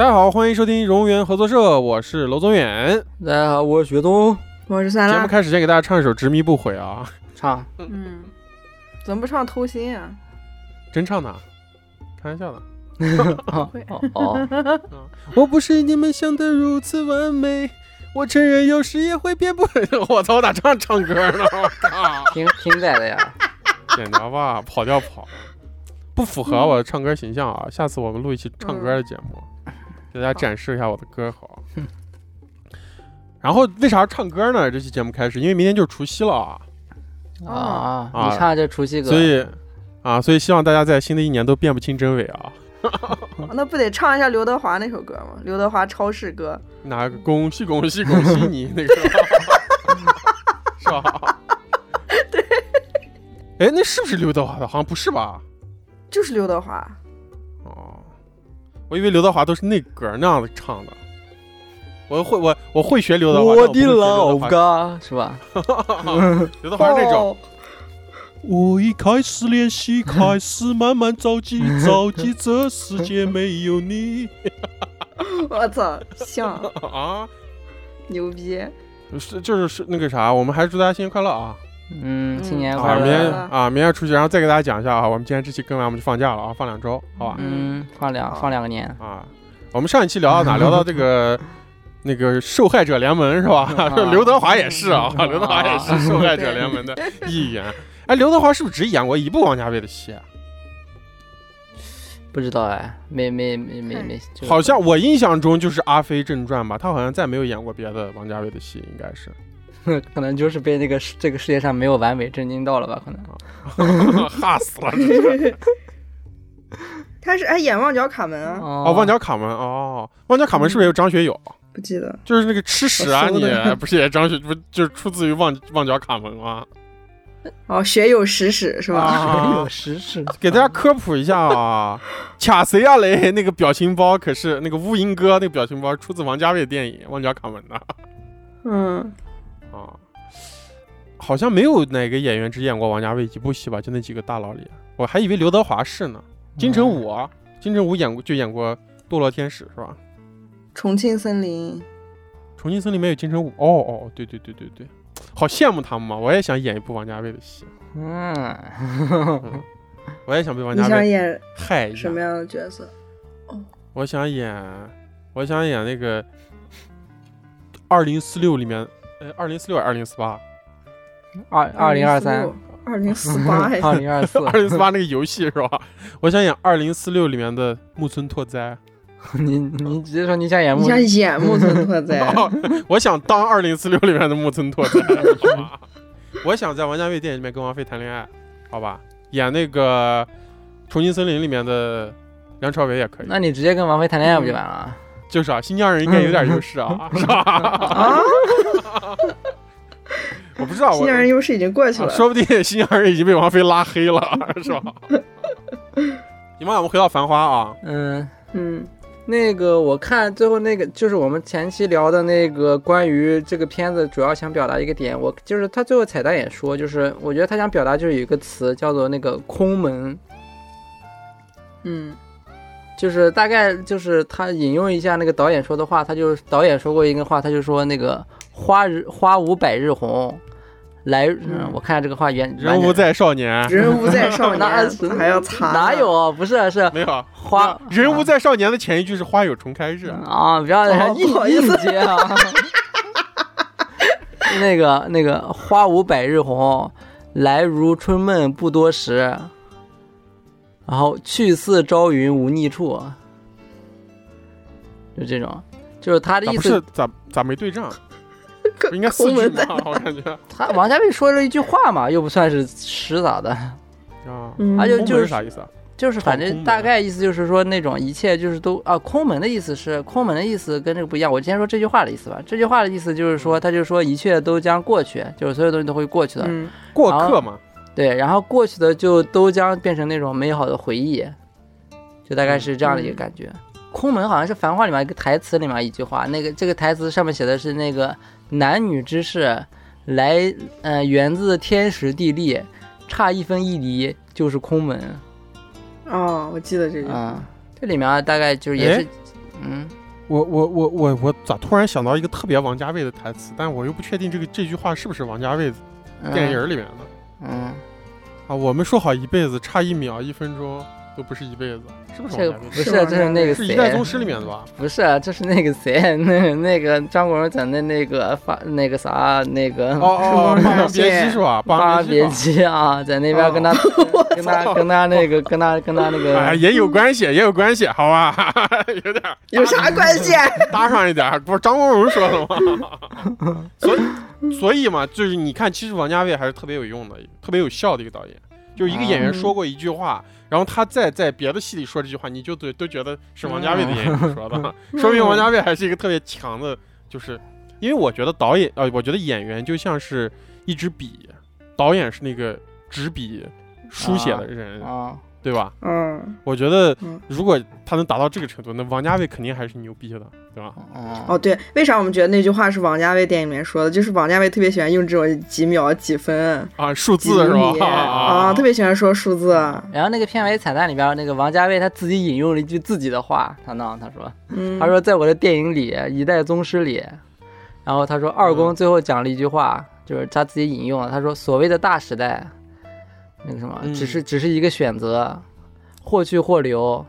大家好，欢迎收听荣源合作社，我是娄宗远。大家好，我是雪冬，我是酸辣。节目开始先给大家唱一首《执迷不悔》啊，唱。嗯，怎么不唱偷心啊？真唱的，开玩笑的。会哦 哦，我不是你们想的如此完美，我承认有时也会变不。我操，我咋这样唱歌呢？我靠，听听在的呀。剪掉吧，跑调跑，不符合我的唱歌形象啊！下次我们录一期唱歌的节目，给大家展示一下我的歌喉。然后为啥唱歌呢？这期节目开始，因为明天就是除夕了啊，啊，啊你唱这除夕歌，所以啊，所以希望大家在新的一年都辨不清真伪啊。那不得唱一下刘德华那首歌吗？刘德华超市歌。哪个恭喜恭喜恭喜你那个 是吧？对。哎，那是不是刘德华的？好像不是吧？就是刘德华，哦，我以为刘德华都是那歌那样子唱的。我会我我会学刘德华，我的老华家是吧？刘德华是那种。哦我一开始练习，开始慢慢着急，着急这世界没有你 我操，像啊！牛逼！是就是是那个啥，我们还是祝大家新年快乐啊！嗯，新年啊，快明天啊，明天出去，然后再给大家讲一下啊，我们今天这期更完，我们就放假了啊，放两周，好吧？嗯，放两放两个年。啊，我们上一期聊到哪？聊到这个那个受害者联盟是吧？刘德华也是啊，刘德华也是受害者联盟的一员。哎，刘德华是不是只演过一部王家卫的戏啊？不知道哎，没没没没没，好像我印象中就是《阿飞正传》吧，他好像再没有演过别的王家卫的戏，应该是。可能就是被那个世这个世界上没有完美震惊到了吧？可能。吓死了！这是 他是哎演《旺角卡门》啊？哦，哦旺角卡门哦，旺角卡门是不是有张学友？不记得。就是那个吃屎啊你不是也张学不就是出自于旺旺角卡门吗？哦，学有食屎是吧？啊有食屎。给大家科普一下啊，卡谁啊雷那个表情包可是那个乌蝇哥那个表情包出自王家卫电影《旺角卡门》的嗯，啊，好像没有哪个演员只演过王家卫一部戏吧？就那几个大佬里，我还以为刘德华是呢。金城武啊，金城武演过就演过《堕落天使》是吧？重庆森林。重庆森林里面有金城武，哦哦，对对对对对，好羡慕他们嘛！我也想演一部王家卫的戏，嗯，我也想被王家卫想演害一下什。么样的角色？我想演，我想演那个二零四六里面，呃，二零四六还是二零四八，二二零二三，，二零四八 还是二零二四，二零四八那个游戏是吧？我想演二零四六里面的木村拓哉，你你直接说你想演木你想演木村拓哉？我想当二零四六里面的木村拓哉。是吧我想在王家卫电影里面跟王菲谈恋爱，好吧？演那个《重庆森林》里面的梁朝伟也可以。那你直接跟王菲谈恋爱不就完了？就是啊，新疆人应该有点优势啊，是吧？啊，我不知道，新疆人优势已经过去啊了。说不定 新疆人已经被王菲拉黑了，是吧？行吧，我们回到《繁花》啊，嗯，嗯，那个我看最后那个就是我们前期聊的那个关于这个片子主要想表达一个点，我就是他最后彩蛋也说，就是我觉得他想表达就是有一个词叫做那个空门，嗯，就是大概就是他引用一下那个导演说的话，他就导演说过一个话，他就说那个花日花无百日红，来，嗯，我看下这个话原人无在少年，人无在少哪年，还要擦？哪有？啊？不是是没有啊花人无在少年的前一句是花有重开日，啊，不要 不好意思硬接啊。那个那个花无百日红，来如春梦不多时。然后去似朝云无觅处，就这种，就是他的意思不是咋咋没对仗？不应该四句空门在吗？我感觉 他王家卫说了一句话嘛，又不算是诗咋的，啊，就就是啥意思啊？就是反正大概意思就是说那种一切就是都啊，空门的意思是空门的意思跟这个不一样。我先说这句话的意思吧，这句话的意思就是说，他就说一切都将过去，就是所有东西都会过去的，嗯过客嘛，对，然后过去的就都将变成那种美好的回忆，就大概是这样的一个感觉。空门好像是《繁花》里面一个台词里面一句话，那个这个台词上面写的是那个男女之事，来呃源自天时地利，差一分一厘就是空门。哦，我记得这句。嗯，这里面大概就是也是嗯，我我我我我咋突然想到一个特别王家卫的台词，但我又不确定这个这句话是不是王家卫嗯电影里面的、嗯，啊？我们说好一辈子，差一秒一分钟都不是一辈子，是不是？不是，这是那个谁？是一代宗师里面的吧？不是，啊这是那个谁，那那个张国荣在那那个发那个啥那个哦哦，《霸王别姬》是吧？《霸霸王别姬》啊，在那边跟他 跟他跟他那个跟他跟他那个，也有关系，也有关系，好吧？有点有啥关系？搭上一点，不是张国荣说的吗？所以，所以嘛，就是你看，其实王家卫还是特别有用的，特别有效的一个导演。就是一个演员说过一句话，然后他再在别的戏里说这句话，你就都都觉得是王家卫的演员说的，说明王家卫还是一个特别强的，就是因为我觉得导演，呃，我觉得演员就像是一支笔，导演是那个执笔书写的人，啊，对吧？嗯，我觉得嗯如果他能达到这个程度，那王家卫肯定还是牛逼的，对吧？哦哦，对，为啥我们觉得那句话是王家卫电影里面说的？就是王家卫特别喜欢用这种几秒几分。啊，数字是吧？啊，特别喜欢说数字。然后那个片尾彩蛋里边，那个王家卫他自己引用了一句自己的话，他呢他说，嗯，他说在我的电影里《一代宗师》里，然后他说二公最后讲了一句话，就是他自己引用了，他说所谓的大时代，那个什么，嗯只是只是一个选择，或去或留。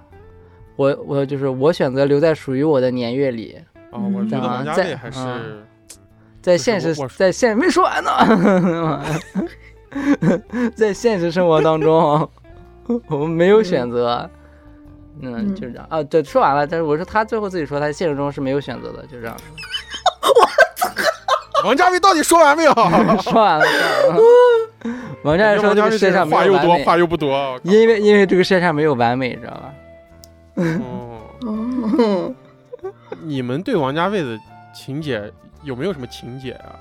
我我就是我选择留在属于我的年月里，啊，我觉得王家卫还是嗯 在现实我我在现没说完呢，在现实生活当中，我们没有选择。嗯，嗯就是这样啊。对，说完了，但是我说他最后自己说，他现实中是没有选择的，就这样。王家卫到底说完没有？说完了，说完了。王家卫说王家卫这个世界上话又多，话又不多。因为因为这个世界上没有完美，知道吧？哦，哦，你们对王家卫的情节有没有什么情节啊？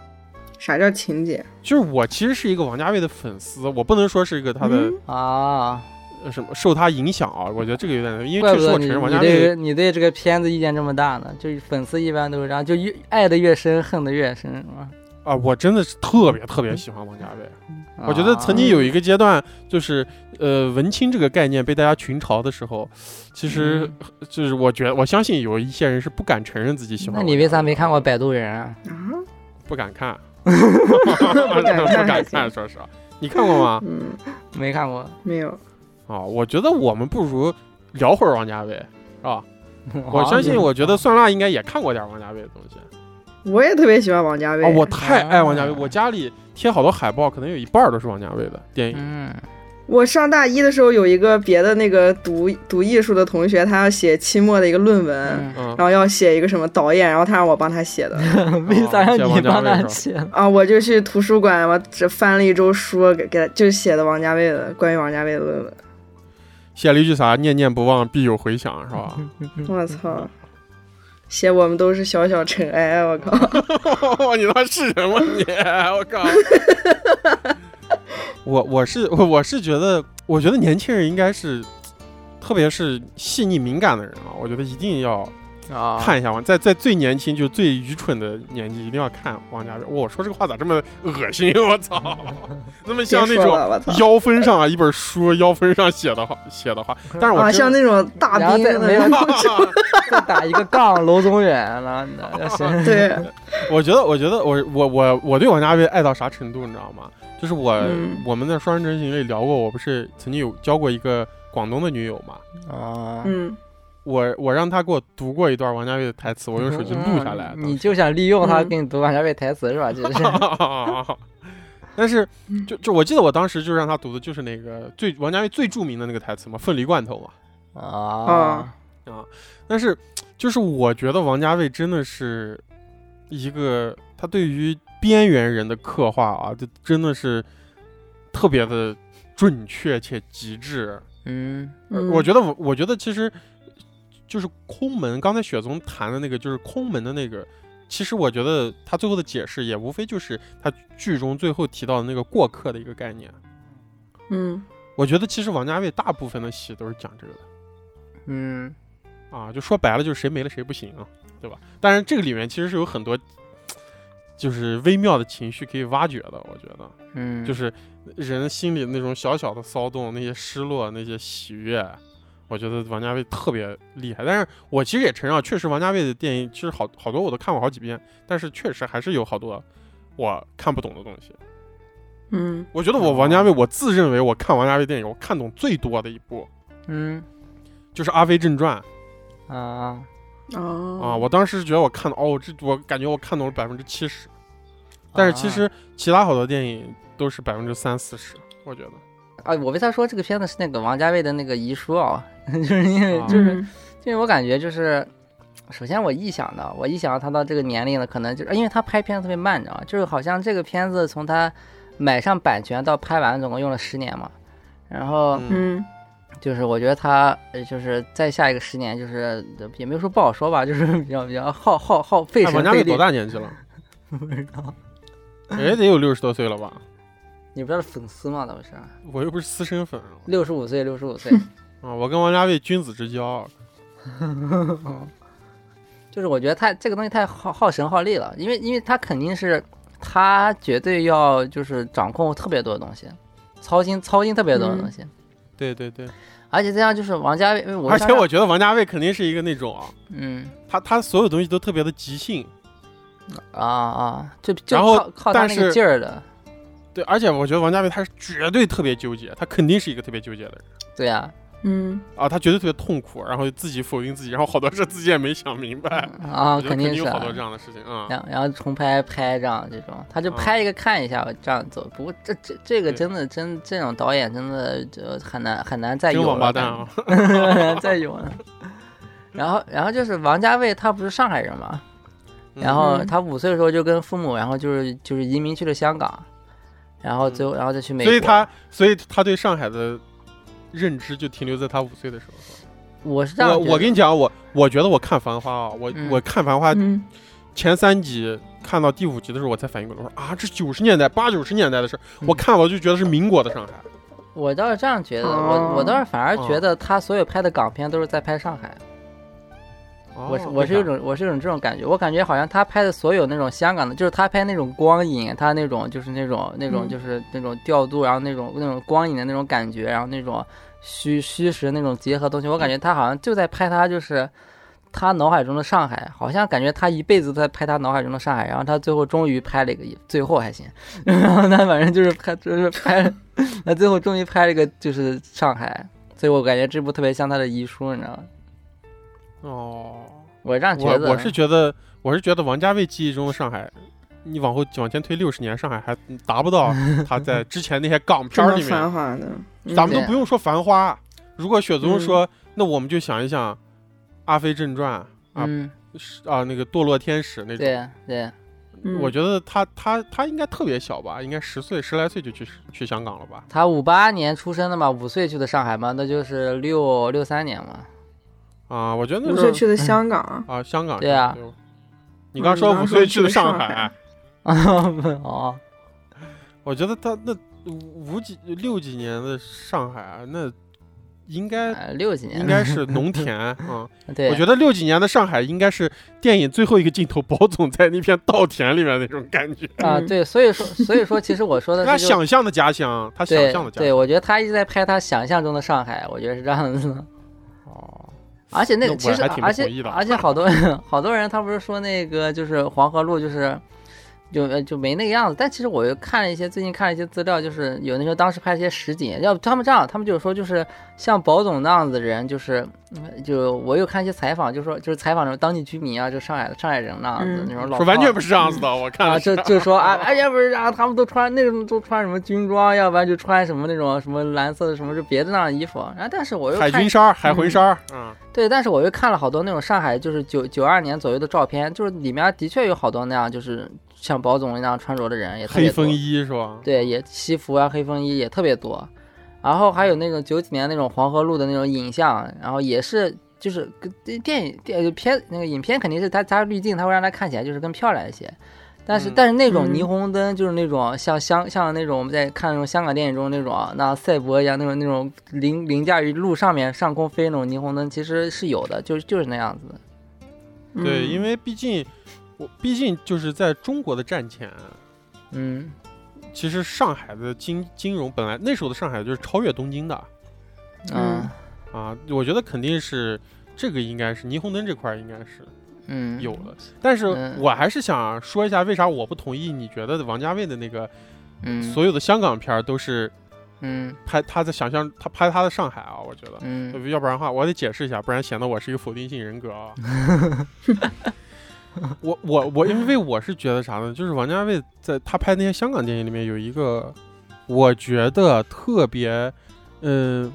啥叫情节？就是我其实是一个王家卫的粉丝，我不能说是一个他的、嗯啊，呃什么受他影响啊，我觉得这个有点，因为怪不得你确实我承认王你对家卫你对这个片子意见这么大呢？就是粉丝一般都是这样，就越爱的越深，恨的越深，是吧？啊，我真的是特别特别喜欢王家卫。我觉得曾经啊有一个阶段，就是呃文青这个概念被大家群嘲的时候，其实嗯就是我觉得我相信有一些人是不敢承认自己喜欢。那你为啥没看过《摆渡人》啊？啊，不敢看？不不敢看说实话，你看过吗？嗯，没看过。没有。啊，我觉得我们不如聊会儿王家卫，是吧？我相信，哦我觉得酸辣应该也看过点王家卫的东西。我也特别喜欢王家卫。啊，我太爱王家卫，啊我家里贴好多海报，可能有一半都是王家卫的电影。嗯，我上大一的时候有一个别的那个读读艺术的同学，他要写期末的一个论文，然后要写一个什么导演，然后他让我帮他写的为啥让你帮他写？啊，我就去图书馆，我只翻了一周书，给给他就写的王家卫的关于王家卫的论文。写了一句啥？念念不忘，必有回响，是吧？我操！写我们都是小小尘埃，我靠！你他妈是人吗你？我靠！我我是我我是觉得，我觉得年轻人应该是，特别是细腻敏感的人啊，我觉得一定要啊，看一下王，在在最年轻就最愚蠢的年纪，一定要看王家卫。我说这个话咋这么恶心？我操，那么像那种！腰封上啊一本书腰封上写的话写的话，但是我啊，像那种大兵的再没有 再打一个杠，楼宗远了，那行。对，我觉得，我觉得我我我我对王家卫爱到啥程度，你知道吗？就是我、嗯我们在双人成行里聊过，我不是曾经有交过一个广东的女友嘛，啊，嗯，我我让他给我读过一段王家卫的台词，我用手机录下来你就想利用他嗯。给你读王家卫台词是吧？就是 但是就就我记得我当时就让他读的就是那个最王家卫最著名的那个台词嘛，凤梨罐头嘛。啊，但是就是我觉得王家卫真的是一个他对于边缘人的刻画啊，就真的是特别的准确且极致。嗯。嗯我觉得我我觉得其实就是空门，刚才雪松谈的那个就是空门的那个。其实我觉得他最后的解释也无非就是他剧中最后提到的那个过客的一个概念。嗯，我觉得其实王家卫大部分的戏都是讲这个的。嗯啊，就说白了就是谁没了谁不行啊，对吧？但是这个里面其实是有很多就是微妙的情绪可以挖掘的，我觉得嗯，就是人心里那种小小的骚动，那些失落，那些喜悦我觉得王家卫特别厉害。但是我其实也承认啊，确实王家卫的电影其实好好多我都看过好几遍，但是确实还是有好多我看不懂的东西。嗯我觉得我王家卫，我自认为我看王家卫电影我看懂最多的一部嗯就是《阿飞正传》啊，哦啊，我当时觉得我看哦，这我感觉我看懂了百分之七十，但是其啊实其他好多电影都是百分之三四十，我觉得。啊，我为啥说这个片子是那个王家卫的那个遗书啊？就是因为啊就是嗯因为我感觉就是，首先我臆想的，我臆想到他到这个年龄了，可能就是因为他拍片子特别慢，你知道吗？就是好像这个片子从他买上版权到拍完总共用了十年嘛，然后嗯嗯就是我觉得他呃就是再下一个十年，就是也没有说不好说吧，就是比较比较耗耗耗费哎，神费力王家卫多。大年纪了？不知道，也得有六十多岁了吧？你不知道是粉丝吗？那不是我又不是私生粉六十五岁，六十五岁。啊！我跟王家卫君子之交，就是我觉得他这个东西太耗耗神耗力了，因为因为他肯定是他绝对要就是掌控特别多的东西，操心操心特别多的东西，对对对，而且这样就是王家卫，我而且我觉得王家卫肯定是一个那种啊，嗯。他他所有东西都特别的即兴，啊啊，就就靠靠他那个劲儿的，对，而且我觉得王家卫他是绝对特别纠结，他肯定是一个特别纠结的人。对呀嗯啊，他绝对特别痛苦，然后自己否定自己，然后好多事自己也没想明白，啊肯定有好多这样的事情啊。然然后重拍拍这样这种，他就啊拍一个看一下这样走。不过这这这个真的真这种导演真的就很难很难再真有了，王八蛋啊！很难再有了。然后然后就是王家卫，他不是上海人嘛，然后嗯他五岁的时候就跟父母，然后就是就是移民去了香港，然后最后然后再去美国。所以他所以他对上海的认知就停留在他五岁的时候。我是这样我我跟你讲，我我觉得我看《繁花》啊，我、嗯我看《繁花》嗯前三集看到第五集的时候，我才反应过来，我说啊，这九十年代八九十年代的事我看我就觉得是民国的上海。我倒是这样觉得，哦我我倒是反而哦觉得他所有拍的港片都是在拍上海。我是哦我是有种我是有种这种感觉，我感觉好像他拍的所有那种香港的，就是他拍那种光影，他那种就是那种那种嗯。就是那种调度，然后那种那种光影的那种感觉，然后那种虚虚实那种结合东西，我感觉他好像就在拍他就是他脑海中的上海，好像感觉他一辈子在拍他脑海中的上海，然后他最后终于拍了一个，最后还行，然后他反正就是拍就是拍，那最后终于拍了一个就是上海，所以我感觉这部特别像他的遗书，你知道吗？哦，我是这样觉得，我我是觉得我是觉得王家卫记忆中的上海。你往后往前推六十年，上海还达不到 他在之前那些港片里面繁华的，嗯咱们都不用说繁花。如果雪宗嗯说，那我们就想一想《阿飞正传》啊啊，那个堕落天使那种。对对，嗯我觉得他他他应该特别小吧，应该十岁十来岁就去去香港了吧？他五八年出生的嘛，五岁去的上海嘛，那就是六六三年嘛。啊，我觉得那五时候岁去的香港，啊，香港对啊你刚说五岁去的上海啊，哦，我觉得他那五几六几年的上海啊，那应该呃六几年应该是农田 啊。对，我觉得六几年的上海应该是电影最后一个镜头，保总在那片稻田里面那种感觉。啊、嗯对，所以说所以说，其实我说的他想象的家乡，他想对对，象的家乡。我觉得他一直在拍他想象中的上海，我觉得是这样子的。哦，而且那那个其实而且而且好多人 好多人他不是说那个就是黄河路就是。就呃就没那个样子，但其实我又看了一些最近看了一些资料，就是有那时候当时拍了一些实景，要不他们这样，他们就是说就是像保总那样子的人，就是嗯就我又看一些采访，就说就是采访什么当地居民啊，就上海上海人那样子、嗯。那种老说完全不是这样子的，我看啊，就就说啊，哎要，不是啊，他们都穿那种都穿什么军装，要不然就穿什么那种什么蓝色的什么就别的那样的衣服。然后但是我又海军衫、海魂衫儿，嗯，对，但是我又看了好多那种上海就是九九二年左右的照片，就是里面的确有好多那样就是像保总那样穿着的人也特别多黑风衣是吧？对，也西服啊、黑风衣也特别多，然后还有那种九几年那种黄河路的那种影像，然后也是就是跟电影电片那个影片肯定是它加滤镜，它会让它看起来就是更漂亮一些。但是、嗯但是那种嗯霓虹灯就是那种像香像那种我们在看那种香港电影中那种那赛博一样那种那种凌凌驾于路上面上空飞那种霓虹灯，其实是有的，就是就是那样子的。对，嗯因为毕竟我毕竟就是在中国的战前，嗯。其实上海的金金融本来那时候的上海就是超越东京的，嗯。啊，我觉得肯定是这个应该是霓虹灯这块应该是嗯，有了，但是嗯。我还是想说一下为啥我不同意你觉得王家卫的那个嗯，所有的香港片儿都是嗯。拍他在想象他拍他的上海啊，我觉得。嗯。要不然的话，我得解释一下，不然显得我是一个否定性人格啊。我我我，因为我是觉得啥呢？就是王家卫在他拍那些香港电影里面有一个，我觉得特别，嗯、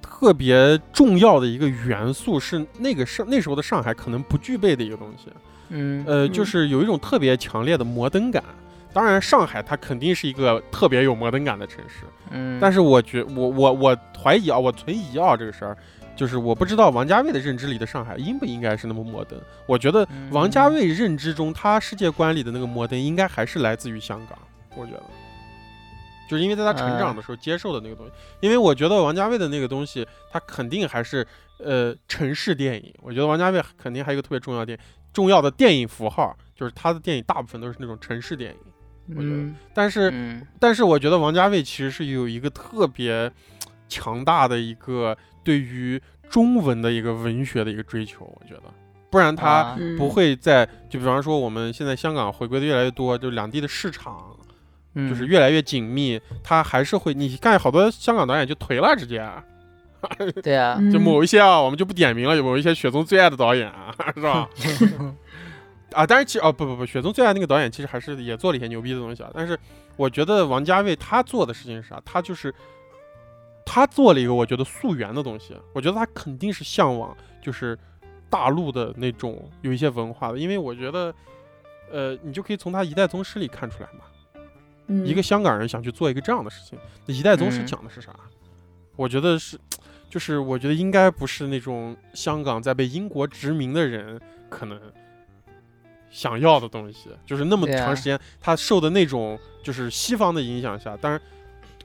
特别重要的一个元素是那个上那时候的上海可能不具备的一个东西，嗯呃，嗯就是有一种特别强烈的摩登感。当然，上海它肯定是一个特别有摩登感的城市，嗯，但是我觉我我我怀疑啊，我存疑啊，这个事儿，就是我不知道王家卫的认知里的上海应不应该是那么摩登。我觉得嗯王家卫认知中他世界观里的那个摩登，应该还是来自于香港。我觉得，就是因为在他成长的时候接受的那个东西。因为我觉得王家卫的那个东西，他肯定还是呃城市电影。我觉得王家卫肯定还有一个特别重要的电重要的电影符号，就是他的电影大部分都是那种城市电影。我觉得嗯但是嗯但是我觉得王家卫其实是有一个特别强大的一个对于中文的一个文学的一个追求，我觉得，不然他不会在就比方说我们现在香港回归的越来越多，就两地的市场嗯就是越来越紧密，他还是会你看好多香港导演就颓了，直接。对啊，嗯 就某一些啊，我们就不点名了，有某一些雪宗最爱的导演啊，是吧？啊，但是其实哦不不不，雪宗最爱那个导演其实还是也做了一些牛逼的东西啊。但是我觉得王家卫他做的事情是啥？他就是他做了一个我觉得溯源的东西。我觉得他肯定是向往就是大陆的那种有一些文化的，因为我觉得呃，你就可以从他《一代宗师》里看出来嘛。嗯一个香港人想去做一个这样的事情，那《一代宗师》嗯讲的是啥？我觉得是，就是我觉得应该不是那种香港在被英国殖民的人可能想要的东西，就是那么长时间他受的那种就是西方的影响下，当然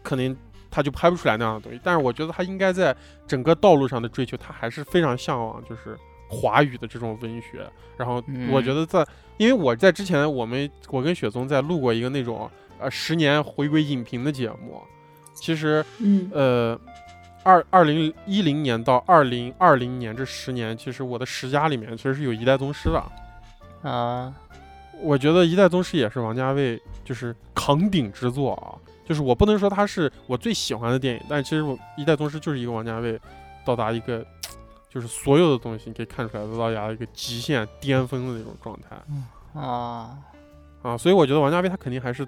可能他就拍不出来那样的东西。但是我觉得他应该在整个道路上的追求，他还是非常向往就是华语的这种文学。然后我觉嗯得在，因为我在之前我们我跟雪松在录过一个那种呃十年回归影评的节目，其实嗯呃二二零一零年到二零二零年这十年，其实我的十佳里面其实是有一代宗师的。啊，我觉得《一代宗师》也是王家卫就是扛鼎之作啊，就是我不能说他是我最喜欢的电影，但是其实我《一代宗师》就是一个王家卫到达一个就是所有的东西你可以看出来都到达一个极限巅峰的那种状态啊，啊，所以我觉得王家卫他肯定还是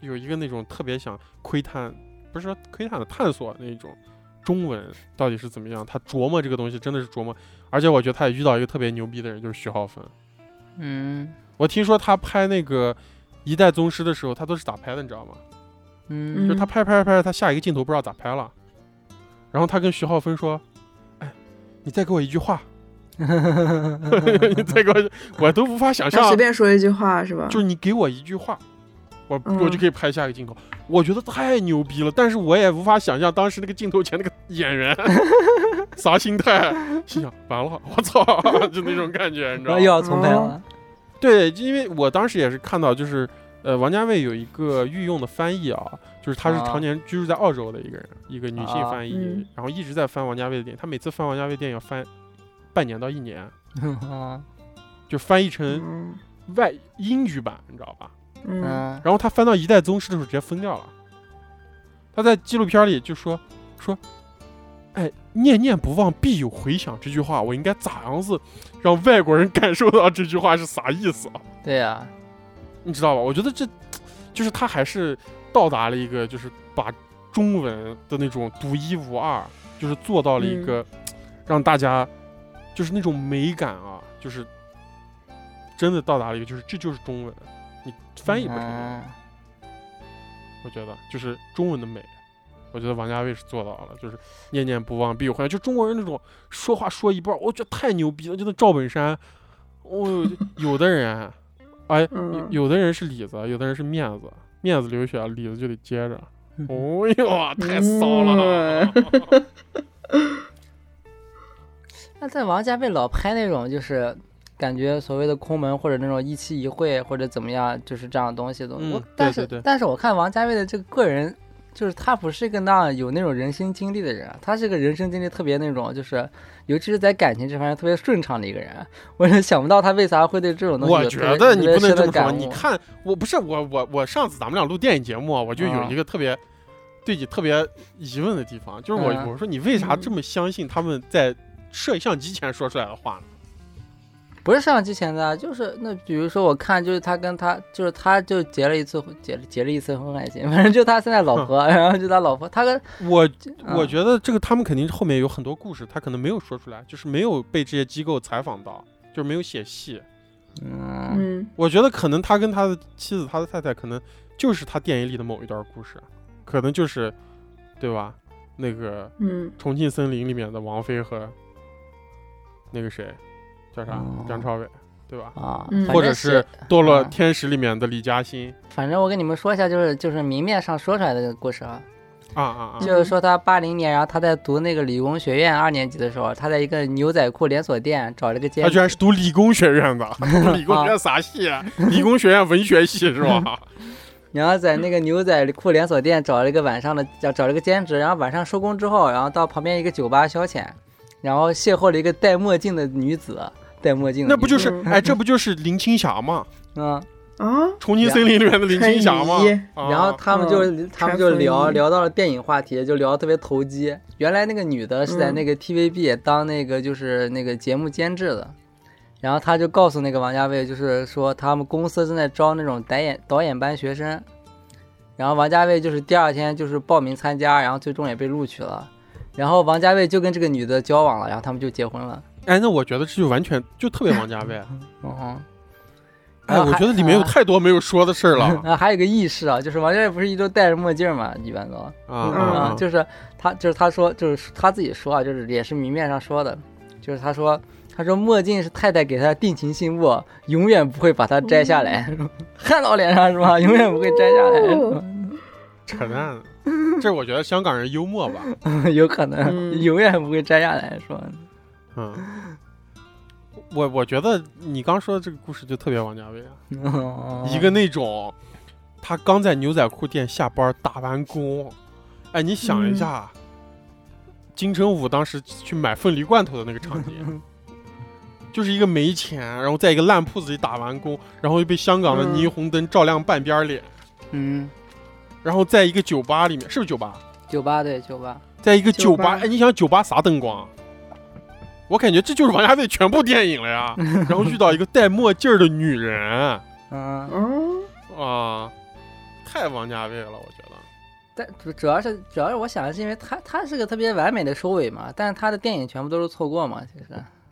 有一个那种特别想窥探，不是说窥探的探索那种中文到底是怎么样，他琢磨这个东西真的是琢磨，而且我觉得他也遇到一个特别牛逼的人，就是徐浩峰。嗯我听说他拍那个《一代宗师》的时候，他都是咋拍的，你知道吗？嗯。就是他拍拍拍，他下一个镜头不知道咋拍了，然后他跟徐浩峰说：“哎，你再给我一句话，你再给我，我都无法想象他随，便说一句话是吧？就是你给我一句话，我嗯我就可以拍下一个镜头。我觉得太牛逼了，但是我也无法想象当时那个镜头前那个演员 啥心态，心想完了，我操，就那种感觉，你知道吗？又要重拍了，对，因为我当时也是看到，就是呃，王家卫有一个御用的翻译啊，就是他是啊常年居住在澳洲的一个人，一个女性啊翻译，嗯然后一直在翻王家卫的电影。他每次翻王家卫电影要翻半年到一年，啊就翻译成嗯外英语版，你知道吧？然后他翻到《一代宗师》的时候直接疯掉了。他在纪录片里就说说，哎，念念不忘必有回响这句话，我应该咋样子让外国人感受到这句话是啥意思啊？对呀，你知道吧？我觉得这就是他还是到达了一个，就是把中文的那种独一无二，就是做到了一个让大家就是那种美感啊，就是真的到达了一个，就是这就是中文，你翻译不成我觉得就是中文的美，我觉得王家卫是做到了，就是念念不忘必有回响，就中国人那种说话说一半，我觉得太牛逼了，就那赵本山，哦，有的人，哎，有嗯有的人是里子，有的人是面子，面子流血，里子就得接着。嗯哦呦，太骚了！那在王家卫老拍那种就是感觉所谓的空门或者那种一期一会或者怎么样，就是这样的东西的。嗯我但是对对对但是我看王家卫的这个个人就是他不是一个那样有那种人生经历的人，他是个人生经历特别那种，就是尤其是在感情这方面特别顺畅的一个人。我是想不到他为啥会对这种东西我觉得你不能这么说。你看，我不是我我我上次咱们俩录电影节目啊，我就有啊一个特别对你特别疑问的地方，就是我嗯我说你为啥这么相信他们在摄像机前说出来的话呢？不是相机前的啊，就是那比如说我看就是他跟他就是他就结了一次婚结了结了一次婚还行，反正就他现在老婆，然后就他老婆，他跟我嗯。我觉得这个他们肯定后面有很多故事，他可能没有说出来，就是没有被这些机构采访到，就是没有写戏。嗯。嗯。我觉得可能他跟他的妻子、他的太太，可能就是他电影里的某一段故事，可能就是，对吧？那个嗯。重庆森林里面的王菲和那个谁叫啥哦梁朝伟，对吧？啊，或者是堕落嗯天使里面的李嘉欣反正我跟你们说一下，就是就是明面上说出来的这个故事啊，啊啊啊！就是说他八零年，然后他在读那个理工学院二年级的时候，他在一个牛仔裤连锁店找了个兼职他居然是读理工学院的，理工学院啥系啊？理工学院文学系是吧？然后在那个牛仔裤连锁店找了一个晚上的找找了个兼职，然后晚上收工之后，然后到旁边一个酒吧消遣，然后邂逅了一个戴墨镜的女子，戴墨镜那不就是嗯哎，这不就是林青霞吗？嗯，啊，重庆森林里面的林青霞吗？啊然后他们就、他们就聊聊到了电影话题，就聊得特别投机。原来那个女的是在嗯那个 TVB 当那个就是那个节目监制的，然后他就告诉那个王家卫，就是说他们公司正在招那种导演导演班学生，然后王家卫就是第二天就是报名参加，然后最终也被录取了。然后王家卫就跟这个女的交往了，然后他们就结婚了。哎，那我觉得这就完全就特别王家卫。嗯 哼，哎，我觉得里面有太多没有说的事儿了 啊，还有一个轶事啊，就是王家卫不是一直戴着墨镜嘛，一般都。啊嗯！就是他，就是他说，就是他自己说啊，就是也是明面上说的，就是他说，他说墨镜是太太给他的定情信物，永远不会把它摘下来，焊到脸上是吧？永远不会摘下来，扯淡，这我觉得香港人幽默吧。有可能、嗯永远不会摘下来是吧？嗯，我我觉得你刚说的这个故事就特别王家卫啊，哦。一个那种他刚在牛仔裤店下班打完工，哎，你想一下，金城武当时去买凤梨罐头的那个场景。就是一个没钱，然后在一个烂铺子里打完工，然后又被香港的嗯霓虹灯照亮半边脸，嗯，然后在一个酒吧里面，是不是酒吧？酒吧对酒吧，在一个酒吧，酒吧。哎，你想想酒吧啥灯光？我感觉这就是王家卫全部电影了呀。然后遇到一个戴墨镜儿的女人嗯，哦，啊，太王家卫了，我觉得。但主主要是主要是我想的是因为他他是个特别完美的收尾嘛，但是他的电影全部都是错过嘛，其实。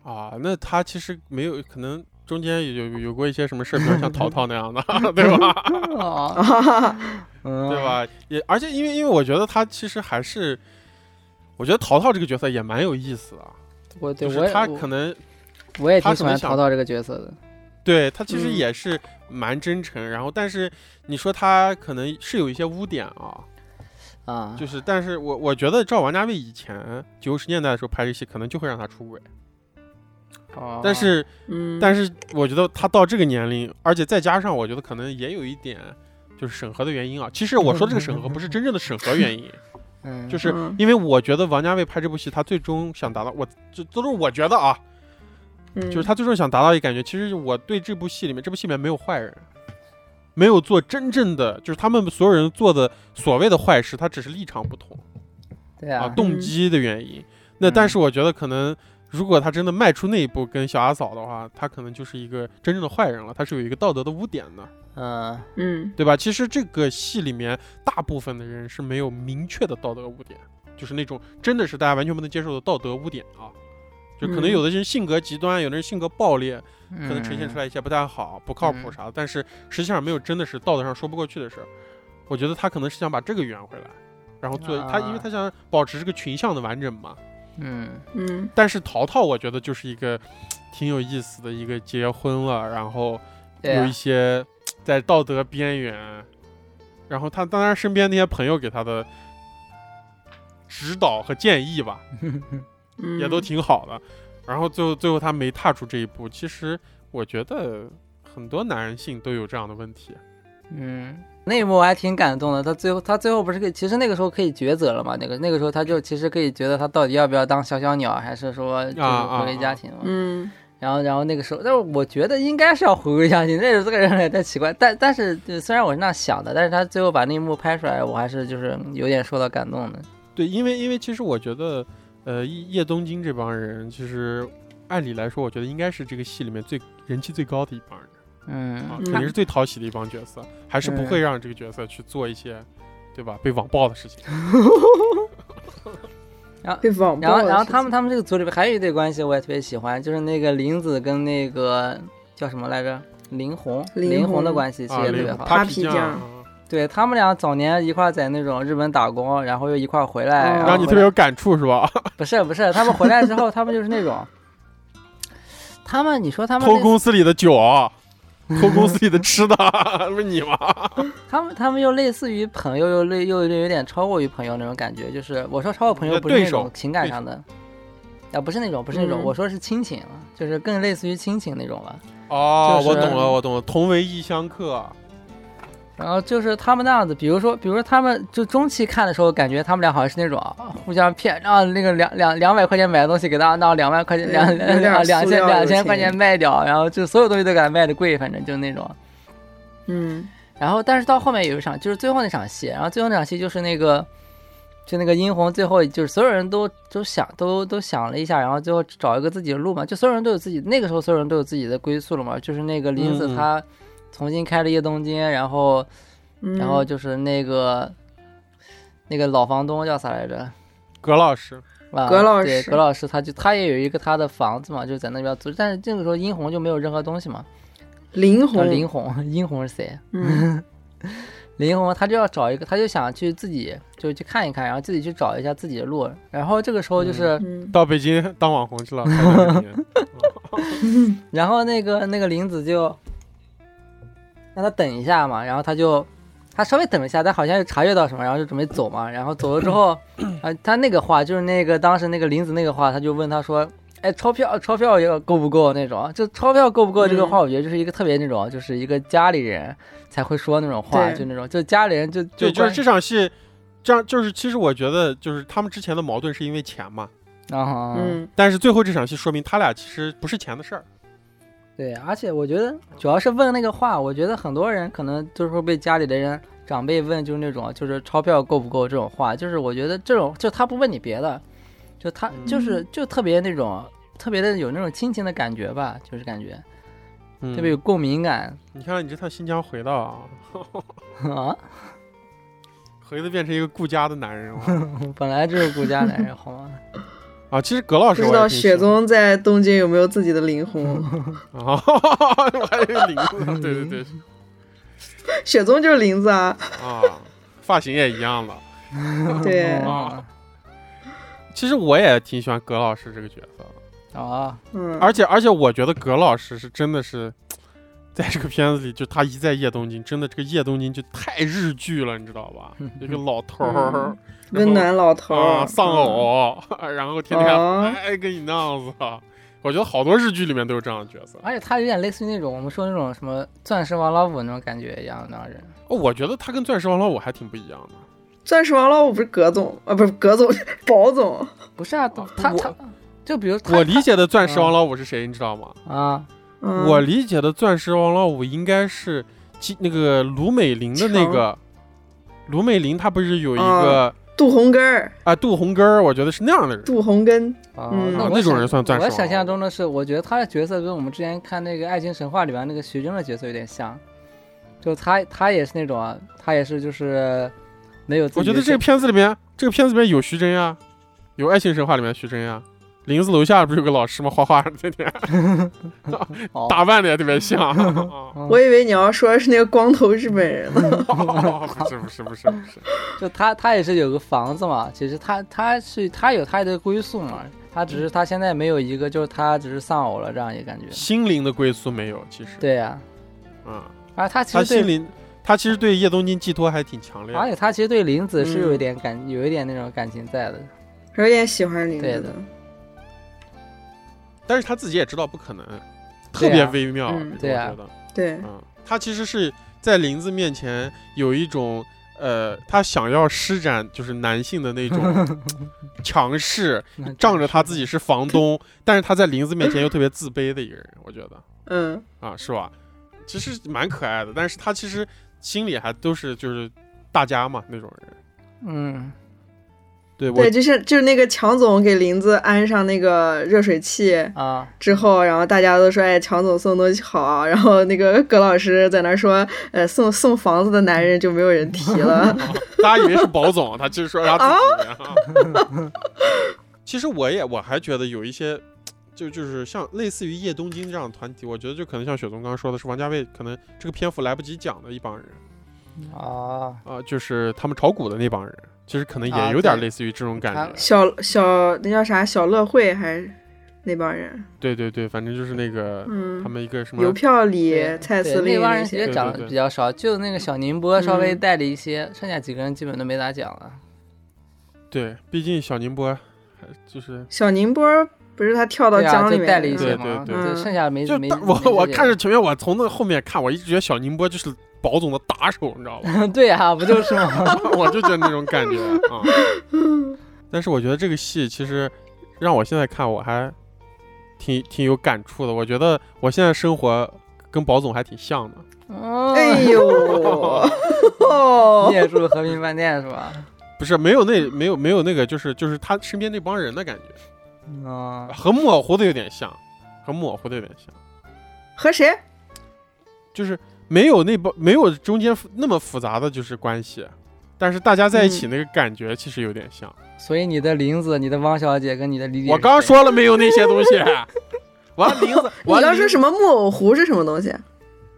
啊，那他其实没有，可能中间有有有过一些什么事，比如像淘淘那样的，对吧？对？吧？也而且因为因为我觉得他其实还是，我觉得淘淘这个角色也蛮有意思的，我对就是他可能我也挺喜欢淘淘这个角色的。对他其实嗯。也是蛮真诚，然后但是你说他可能是有一些污点啊，啊，就是但是我我觉得照王家卫以前九十年代的时候拍这戏，可能就会让他出轨，哦。但是嗯，但是我觉得他到这个年龄，而且再加上我觉得可能也有一点就是审核的原因啊。其实我说这个审核不是真正的审核原因，嗯，就是嗯因为我觉得王家卫拍这部戏，他最终想达到，我这都是我觉得啊，就就是他最终想达到一个感觉，其实我对这部戏里面，这部戏里面没有坏人，没有做真正的，就是他们所有人做的所谓的坏事，他只是立场不同对啊，啊，动机的原因。那但是我觉得可能。如果他真的迈出那一步跟小阿嫂的话，他可能就是一个真正的坏人了，他是有一个道德的污点的。嗯嗯对吧？其实这个戏里面大部分的人是没有明确的道德污点，就是那种真的是大家完全不能接受的道德污点啊。就可能嗯有的人性格极端，有的人性格暴烈，可可能呈现出来一些不太好、不靠谱啥的，但是实际上没有真的是道德上说不过去的事儿。我觉得他可能是想把这个圆回来，然后做他，因为啊他想保持这个群像的完整嘛。嗯嗯但是淘淘，我觉得就是一个 挺有意思的一个结婚了，然后有一些在道德边缘，然后他当然身边那些朋友给他的指导和建议吧，嗯，也都挺好的。然后最后最后他没踏出这一步，其实我觉得很多男性都有这样的问题。嗯，那一幕我还挺感动的。他最后他最后不是可以，其实那个时候可以抉择了嘛？那个那个时候他就其实可以觉得他到底要不要当小小鸟，还是说就是回归家庭嘛？嗯，然后然后那个时候，但是我觉得应该是要回归家庭。那时候这个人也太奇怪，但但是虽然我是那样想的，但是他最后把那一幕拍出来，我还是就是有点受到感动的。对，因为因为其实我觉得，呃，叶东京这帮人，其实按理来说，我觉得应该是这个戏里面最人气最高的一帮人。嗯，肯定是最讨喜的一帮角色，还是不会让这个角色去做一些，对吧？被网暴的事情。然后被网然后然后他们他们这个组里边还有一对关系，我也特别喜欢，就是那个林子跟那个叫什么来着？林红，林红的关系其实也特别好。他皮酱，对他们俩早年一块在那种日本打工，然后又一块回来，让你特别有感触是吧？不是不是，他们回来之后，他们就是那种，他们你说他们偷公司里的酒。偷公司里的吃的，不是你吗？他们他们又类似于朋友，又类又有点超过于朋友那种感觉。就是我说超过朋友不是那种情感上的，啊，不是那种，不是那种，我说是亲情，就是更类似于亲情那种了。哦，我懂了，我懂了，同为异乡客。然后就是他们那样子，比如说，比如说他们就中期看的时候，感觉他们俩好像是那种互相骗，然后那个两两两百块钱买的东西给他那两万块钱，两 两两千两千块钱卖掉，然后就所有东西都给他卖的贵，反正就那种。嗯。然后，但是到后面有一场，就是最后那场戏，然后最后那场戏就是那个，就那个殷红最后就是所有人都都想都都想了一下，然后最后找一个自己的路嘛，就所有人都有自己那个时候所有人都有自己的归宿了嘛，就是那个林子他。重新开了一个东京，然后，然后就是那个那个老房东叫啥来着？葛老师，葛老师，对，葛老师，他就他也有一个他的房子嘛，就在那边租。但是这个时候殷红就没有任何东西嘛。林红，林红，殷红是谁？嗯，林红他就要找一个，他就想去自己就去看一看，然后自己去找一下自己的路。然后这个时候就是到北京当网红去了。然后那个那个林子就。让他等一下嘛，然后他就，他稍微等了一下，他好像又察觉到什么，然后就准备走嘛。然后走了之后，啊，他那个话就是那个当时那个林子那个话，他就问他说：“哎，钞票钞票要够不够那种？就钞票够不够？”这个话我觉得就是一个特别那种，就是一个家里人才会说那种话，就那种，就家里人就就就是这场戏，这样就是其实我觉得就是他们之前的矛盾是因为钱嘛，啊，嗯，但是最后这场戏说明他俩其实不是钱的事儿。对，而且我觉得主要是问那个话，我觉得很多人可能就是会被家里的人长辈问，就是那种就是钞票够不够这种话，就是我觉得这种就他不问你别的，就他就是就特别那种特别的有那种亲情的感觉吧，就是感觉特别有共鸣感。你看你这趟新疆回的 啊，啊，回的变成一个顾家的男人了，本来就是顾家男人，好吗？啊，其实葛老师不知道雪宗在东京有没有自己的灵魂啊？还有林子，对对对，雪宗就是林子啊。啊，发型也一样了。对啊。其实我也挺喜欢葛老师这个角色的啊，嗯，而且而且我觉得葛老师是真的是，在这个片子里，就他一在叶东京，真的这个叶东京就太日剧了，你知道吧？一个老头儿。温暖老头儿，丧偶，然后天天哎跟你那样子，我觉得好多日剧里面都有这样的角色，而且他有点类似于那种我们说那种什么钻石王老五那种感觉一样的那种人。哦，我觉得他跟钻石王老五还挺不一样的。钻石王老五不是葛总啊，不是葛总，宝总不是啊，他他就比如我理解的钻石王老五是谁，你知道吗？啊，我理解的钻石王老五应该是那个卢美玲的那个卢美玲，她不是有一个。杜红根儿啊，杜红根儿，我觉得是那样的人。杜红根啊，那那种人算钻石。我想象中的是，我觉得他的角色跟我们之前看那个《爱情神话》里边那个徐峥的角色有点像，就他他也是那种啊，他也是就是没有。我觉得这个片子里面，这个片子里面有徐峥呀，有《爱情神话》里面徐峥呀。林子楼下不是有个老师吗？画画的天天，打扮的也特别像。我以为你要说的是那个光头日本人呢。不是不是不是不是，就他他也是有个房子嘛。其实他他是他有他的归宿嘛。他只是他现在没有一个，就是他只是丧偶了这样一个感觉。心灵的归宿没有，其实。对呀。嗯。啊他其实他心灵，他其实对叶东京寄托还挺强烈。而且他其实对林子是有一点感，有一点那种感情在的，有点喜欢林子的。但是他自己也知道不可能，特别微妙，对啊，对，嗯，他其实是在林子面前有一种呃，他想要施展就是男性的那种 强势，仗着他自己是房东，但是他在林子面前又特别自卑的一个人，我觉得。嗯，啊，是吧？其实蛮可爱的，但是他其实心里还都是就是大家嘛那种人。嗯，对对，就是就是那个强总给林子安上那个热水器啊，之后，然后大家都说，哎，强总送东西好啊，然后那个葛老师在那说，呃，送送房子的男人就没有人提了。啊大家以为是保总，他其实说他自己。啊 其实我也我还觉得有一些，就就是像类似于叶东京这样的团体，我觉得就可能像雪松刚刚说的是王家卫可能这个篇幅来不及讲的一帮人啊，啊、就是他们炒股的那帮人，其实可能啊也有点类似于这种感他觉。小小那叫啥？小乐会还是那帮人，对对对，反正就是那个、嗯他，们一个什么邮票里、蔡司令那帮人，其实讲的比较少，就那个小宁波稍微嗯。带了一些，剩下几个人基本都没咋讲了。对，毕竟小宁波还就是小宁波不是他跳到江里面带了一些嘛，对对对剩下没没就但我没这些我看着前面我从那后面看，我一直觉得小宁波就是保总的打手，你知道吗？对啊，不就是吗？我就觉得那种感觉啊。但是我觉得这个戏其实让我现在看我还挺挺有感触的。我觉得我现在生活跟保总还挺像的。哦，哎呦，哦你，也住和平饭店是吧？不是没有那没有没有那个就是就是他身边那帮人的感觉，啊，很模糊的有点像，很模糊的有点像，和谁？就是没有那包没有中间那么复杂的就是关系，但是大家在一起那个感觉其实有点像。所以你的林子、你的汪小姐跟你的李姐，我刚说了没有那些东西，完了林子，你完了林刚说什么木偶湖是什么东西？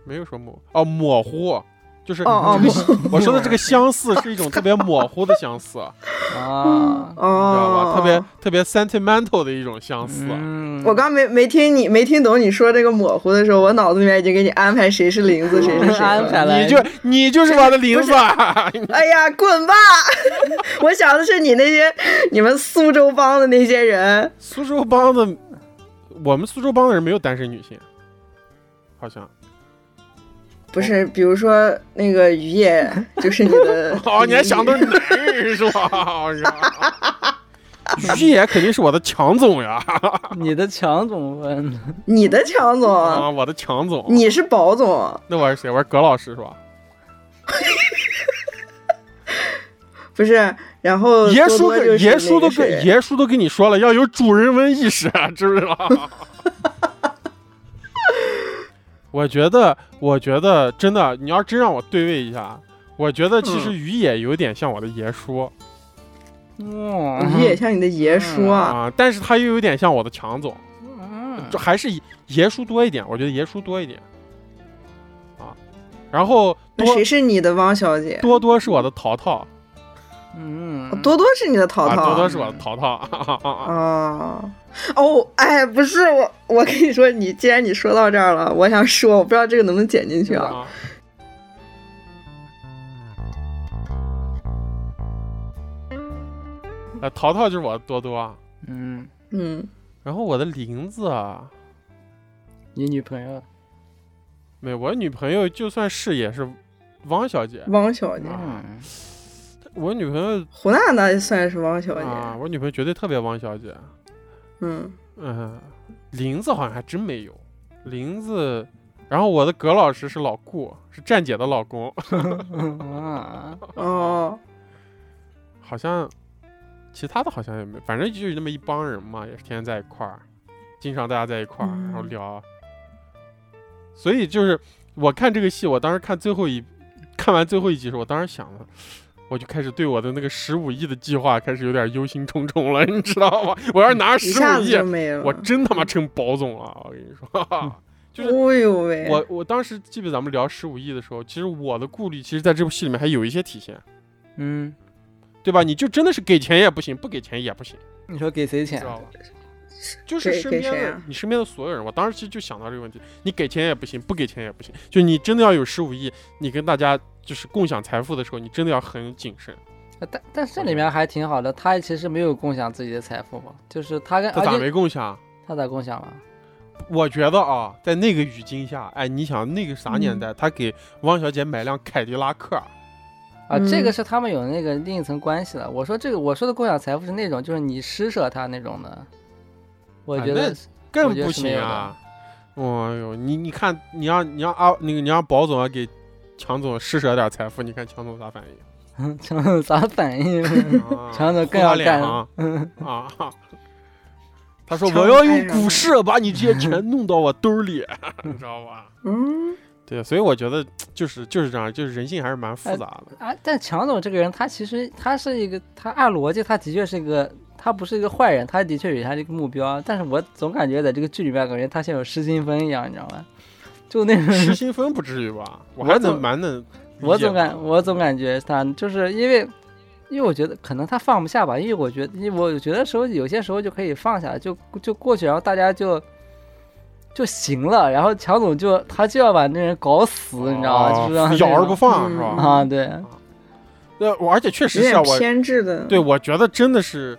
没有说木哦模糊，就是哦哦这个我说的这个相似是一种特别模糊的相似，你啊，知道吧？哦，特别特别 sentimental 的一种相似。嗯，我刚没没听你没听懂你说这个模糊的时候，我脑子里面已经给你安排谁是林子，谁是谁。安排了，你就你就是我的林子，哎呀，滚吧！我想的是你那些你们苏州帮的那些人。苏州帮的，我们苏州帮的人没有单身女性，好像。不是，比如说那个于野，就是你的 哦，你还想都是男人是吧？哎呀于野肯定是我的强总呀！你的强总问，你的强总，啊，我的强总。你是宝总，那我是谁？我是葛老师是吧？不是？然后爷叔跟多多就是爷叔都跟爷叔都跟你说了，要有主人翁意识，知不知道？我觉得，我觉得真的，你要真让我对位一下，我觉得其实于野有点像我的爷叔哇，于野像你的爷叔啊，啊，但是他又有点像我的强总，嗯就还是爷叔多一点，我觉得爷叔多一点啊。然后谁是你的汪小姐？多多是我的淘淘嗯，多多是你的淘啊，淘。多多是我的淘淘。啊！哦哦，哎，不是我，我跟你说，你既然你说到这儿了，我想说，我不知道这个能不能剪进去啊。啊。啊，淘淘就是我的多多。啊，嗯，嗯，然后我的林子啊，你女朋友，没，我女朋友就算是也是汪小姐，汪小姐，嗯，我女朋友胡娜娜算是汪小姐。啊，我女朋友绝对特别汪小姐，嗯，嗯，林子好像还真没有，林子，然后我的葛老师是老顾，是站姐的老公，啊，哦，好像其他的好像也没，反正就是那么一帮人嘛，也是天天在一块儿，经常大家在一块儿，然后嗯聊。所以就是我看这个戏，我当时看最后一看完最后一集的时候，我当时想了。我就开始对我的那个十五亿的计划开始有点忧心忡忡了，你知道吗？我要是拿十五亿。我真他妈成保总了，我跟你说。就是哎呦喂，我我当时记得咱们聊十五亿的时候，其实我的顾虑，其实在这部戏里面还有一些体现，嗯，对吧？你就真的是给钱也不行，不给钱也不行，你说给谁钱知？道吧？就是身边的、你身边的所有人，我当时其实就想到这个问题，你给钱也不行，不给钱也不行，就你真的要有十五亿，你跟大家就是共享财富的时候，你真的要很谨慎。呃但但这里面还挺好的，他其实没有共享自己的财富嘛，就是他跟他咋没共享？他咋共享了？我觉得啊，在那个语境下，哎，你想那个啥年代，他给汪小姐买辆凯迪拉克，啊，这个嗯是他们有那个另一层关系了。我说这个，我说的共享财富是那种，就是你施舍他那种的。我觉得更不行啊！哦呦，你你看，你让你让啊那个你让宝总啊给强总施舍点财富，你看强总啥反应？强总咋反应？啊 强总更要干脸啊 啊！他说我要用股市把你这些钱弄到我兜里，你知道吧？嗯，对，所以我觉得就是就是这样，就是人性还是蛮复杂的。啊，但强总这个人，他其实他是一个，他按逻辑，他的确是一个，他不是一个坏人，他的确有他这个目标。但是我总感觉在这个剧里面，感觉他像有失心疯一样，你知道吗？就那种 失心疯不至于吧？我还能蛮能我总感我总感觉他就是因为，因为我觉得可能他放不下吧，因为我觉得，因为我觉得时候有些时候就可以放下，就就过去，然后大家就就行了，然后强总就他就要把那人搞死，你知道吗？就是咬而不放、嗯是吧？啊，对，呃，我而且确有实是啊，点我偏执的。对我觉得真的是，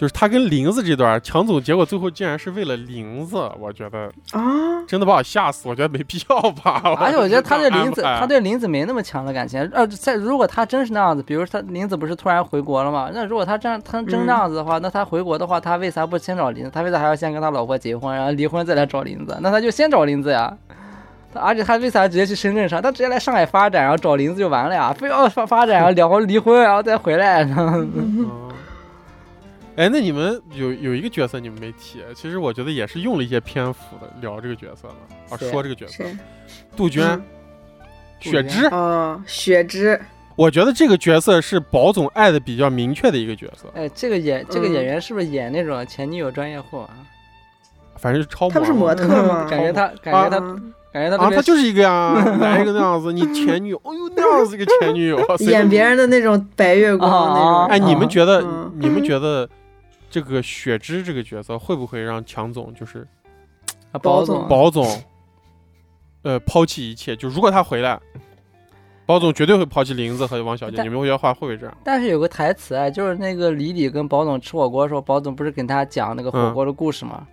就是他跟林子这段，抢走结果最后竟然是为了林子，我觉得啊，真的把我吓死，我觉得没必要吧。而且我觉得他对林子，他对林子没那么强的感情。呃，在如果他真是那样子，比如他林子不是突然回国了嘛？那如果他这样，他真嗯那样子的话，那他回国的话，他为啥不先找林子？他为啥还要先跟他老婆结婚，然后离婚再来找林子？那他就先找林子呀。他而且他为啥直接去深圳上？他直接来上海发展，然后找林子就完了呀？非要发发展，然后两个离婚，然后再回来。然后嗯 哎，那你们有有一个角色你们没提，其实我觉得也是用了一些篇幅的聊这个角色嘛啊，说这个角色，杜鹃、嗯雪芝，哦，雪芝，我觉得这个角色是宝总爱的比较明确的一个角色，哎，这个演这个嗯演员是不是演那种前女友专业户啊？反正是超模。他不是模特吗？感觉他感觉他感觉他啊他就是一个呀，来一个那样子，你前女友，哎呦那样子一个前女友，演别人的那种白月光那种。啊哎，你们觉得嗯你们觉得这个雪芝这个角色会不会让强总就是啊宝总宝总，呃，抛弃一切？就如果他回来，宝总绝对会抛弃林子和王小姐。但你们会觉得话会不会这样？但是有个台词啊，就是那个李李跟宝总吃火锅的时候，宝总不是跟他讲那个火锅的故事吗？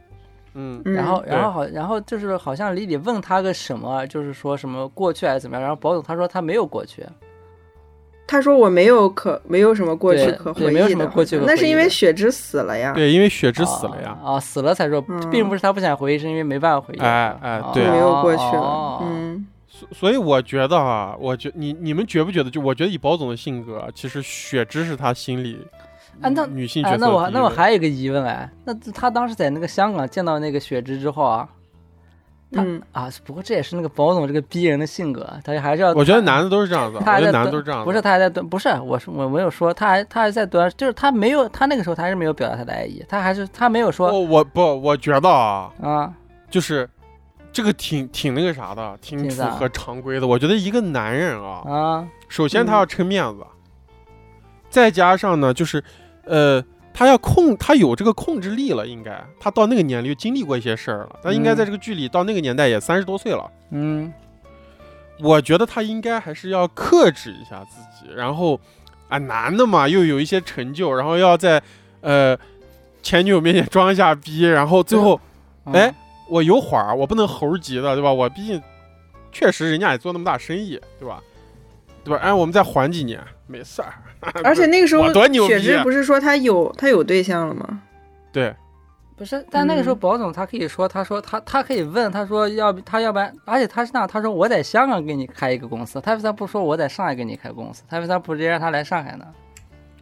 嗯嗯然后，然后好，然后就是好像李李问他个什么，就是说什么过去还是怎么样，然后宝总他说他没有过去，他说我没有可没有什么过去可回忆的，没有什么过去可那是因为雪芝死了呀。对，因为雪芝死了呀。啊啊死了才说，嗯并不是他不想回忆，是因为没办法回忆。哎哎哦对没有过去了哦，嗯，所所以我觉得啊，我觉你你们觉不觉得？就我觉得以宝总的性格，其实雪芝是他心里啊那女性角哎，色的那我那我还有一个疑问哎，那他当时在那个香港见到那个雪芝之后啊，他嗯啊，不过这也是那个宝总这个逼人的性格，他还是要我觉得男的都是这样子，我觉得他还在蹲男的都是这样子。不是他还在蹲，不是我是我没有说，他还他还在蹲，就是他没有，他那个时候他还是没有表达他的爱意，他还是他没有说我我不，我觉得啊，啊，就是这个挺挺那个啥的，挺符合常规的。我觉得一个男人啊，啊，首先他嗯要撑面子，再加上呢，就是呃，他要控，他有这个控制力了，应该他到那个年龄经历过一些事儿了，他应该嗯在这个剧里到那个年代也三十多岁了。嗯我觉得他应该还是要克制一下自己，然后啊，男的嘛，又有一些成就，然后要在呃前女友面前装一下逼，然后最后嗯哎，我有缓儿，我不能猴急的，对吧？我毕竟确实人家也做那么大生意，对吧？对吧？哎，我们再缓几年，没事儿。而且那个时候雪芝不是说他有他有对象了吗？对，不是，但那个时候嗯宝总他可以说，他说他他可以问，他说要不他要不然，而且他是那样，他说我在香港给你开一个公司，他为啥不说我在上海给你开公司？他为啥不直接让他来上海呢？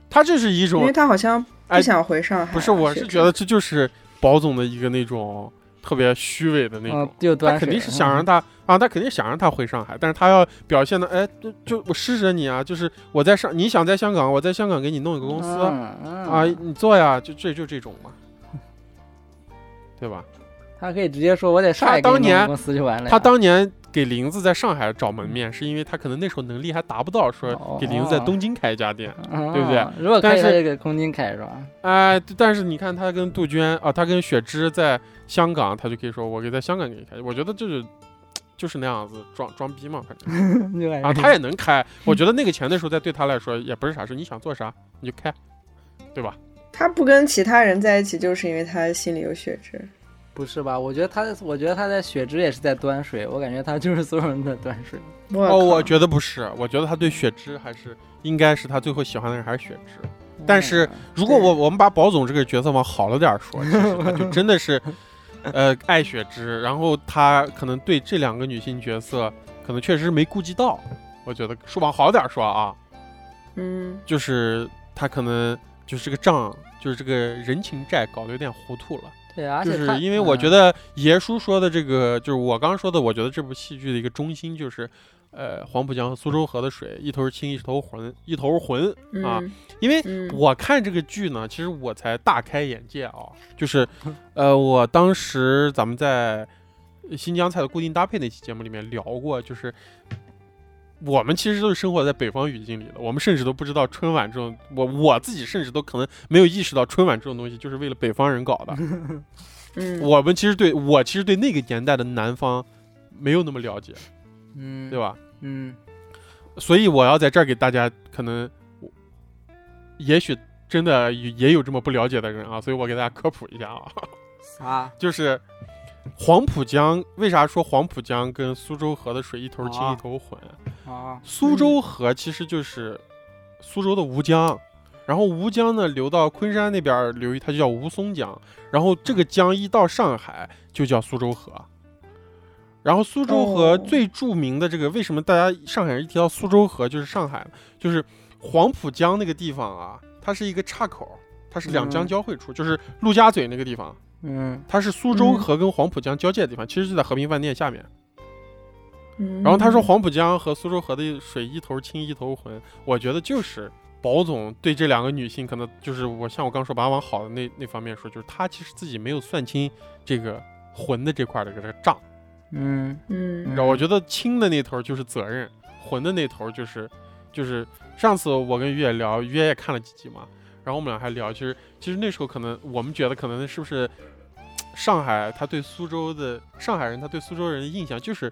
他这是一种因为，他好像哎不想回上海。不是，我是觉得这就是宝总的一个那种特别虚伪的那种他肯定是想让他啊，他肯定想让他回上海，但是他要表现的，哎，就就我施舍你啊，就是我在上，你想在香港，我在香港给你弄一个公司、啊，你做呀，就这就这种嘛，对吧？他可以直接说我在上海他当公司就完了呀。他当年给林子在上海找门面，是因为他可能那时候能力还达不到，说给林子在东京开一家店。嗯对不对？如果但是给空军开是吧？哎，但是你看他跟杜鹃啊，他跟雪芝在香港，他就可以说我给在香港给你开。我觉得就是就是那样子装装逼嘛，反正 就啊，他也能开。我觉得那个钱的时候在对他来说也不是啥事，你想做啥你就开，对吧？他不跟其他人在一起，就是因为他心里有雪芝。不是吧？我觉得他，我觉得他在雪芝也是在端水，我感觉他就是所有人的端水。哦，我觉得不是，我觉得他对雪芝还是应该是他最后喜欢的人还是雪芝。但是如果我我们把宝总这个角色往好了点儿说，其实他就真的是，呃，爱雪芝，然后他可能对这两个女性角色可能确实没顾及到。我觉得说往好点说啊，嗯就是他可能就是这个账，就是这个人情债搞得有点糊涂了。对，而就是因为我觉得，得爷叔说的这个，就是我刚刚说的，我觉得这部戏剧的一个中心就是，呃，黄浦江和苏州河的水一头清一头浑，一头浑啊。嗯因为嗯我看这个剧呢，其实我才大开眼界啊，就是，呃，我当时咱们在新疆菜的固定搭配那期节目里面聊过，就是我们其实都是生活在北方语境里的，我们甚至都不知道春晚这种，我我自己甚至都可能没有意识到春晚这种东西就是为了北方人搞的。嗯我们其实对我其实对那个年代的南方没有那么了解，嗯，对？吧？嗯，所以我要在这儿给大家，可能我也许真的也也有这么不了解的人啊，所以我给大家科普一下啊，啥？就是黄浦江为啥说黄浦江跟苏州河的水一头清啊一头浑？啊，苏州河其实就是苏州的吴江，然后吴江呢流到昆山那边儿流域，它就叫吴淞江，然后这个江一到上海就叫苏州河。然后苏州河哦。最著名的这个，为什么大家上海人一提到苏州河就是上海呢？就是黄浦江那个地方啊，它是一个岔口，它是两江嗯。交汇处，就是陆家嘴那个地方，嗯。它是苏州嗯。河跟黄浦江交界的地方，其实就在和平饭店下面。嗯。然后他说黄浦江和苏州河的水一头清一头浑，我觉得就是宝总对这两个女性可能就是我像我刚说把它往好的那那方面说，就是他其实自己没有算清这个浑的这块的这个账，嗯。嗯。然后我觉得轻的那头就是责任，混的那头就是就是上次我跟于野聊，于野也看了几集嘛，然后我们俩还聊，其实其实那时候可能我们觉得可能是不是上海他对苏州的上海人他对苏州人的印象就是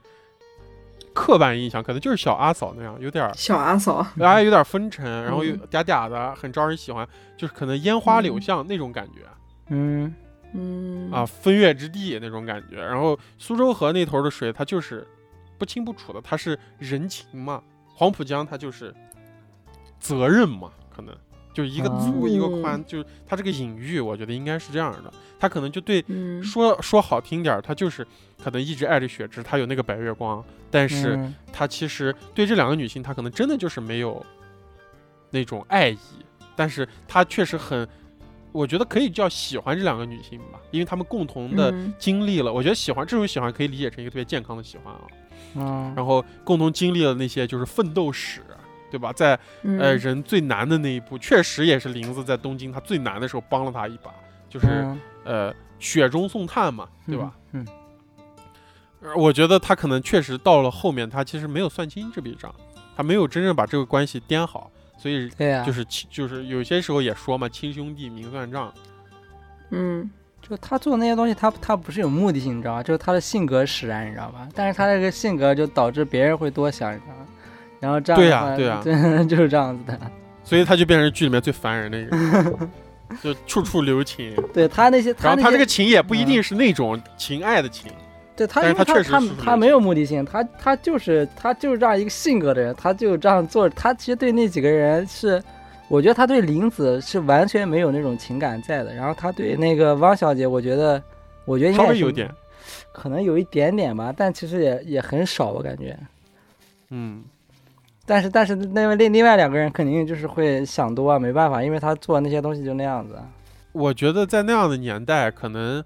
刻板印象，可能就是小阿嫂那样，有点小阿嫂，哎有点风尘，然后又嗯。嗲嗲的，很招人喜欢，就是可能烟花柳巷那种感觉。嗯嗯啊，风月之地那种感觉。然后苏州河那头的水，它就是不清不楚的，它是人情嘛。黄浦江它就是责任嘛，可能就一个粗、一个宽，就是它这个隐喻，我觉得应该是这样的。他可能就对嗯说说好听点儿，他就是可能一直爱着雪芝，他有那个白月光，但是嗯他其实对这两个女性，他可能真的就是没有那种爱意，但是他确实很，我觉得可以叫喜欢这两个女性吧，因为她们共同的嗯经历了，我觉得喜欢这种喜欢可以理解成一个特别健康的喜欢啊，嗯，然后共同经历了那些就是奋斗史，对吧？在嗯呃人最难的那一步，确实也是林子在东京他最难的时候帮了他一把，就是嗯呃雪中送炭嘛，对吧？？嗯呃我觉得他可能确实到了后面，他其实没有算清这笔账，他没有真正把这个关系掂好，所以对呀，就是亲就是有些时候也说嘛，亲兄弟明算账。嗯就他做那些东西，他他不是有目的性，你知道吧？就是他的性格使然，你知道吧？但是他这个性格就导致别人会多想，你知道吗？然后这样对呀对呀 对，就是这样子的。所以他就变成剧里面最烦人的一个，就处处留情。对他那些，然后他这个情也不一定是那种情爱的情，对他，因为他他他没有目的性，他他就是他就是这样一个性格的人，他就这样做。他其实对那几个人是，我觉得他对林子是完全没有那种情感在的。然后他对那个汪小姐，我觉得，我觉得应该稍微有点，可能有一点点吧，但其实也也很少，我感觉。嗯，但是但是那位另另外两个人肯定就是会想多啊，没办法，因为他做那些东西就那样子。我觉得在那样的年代，可能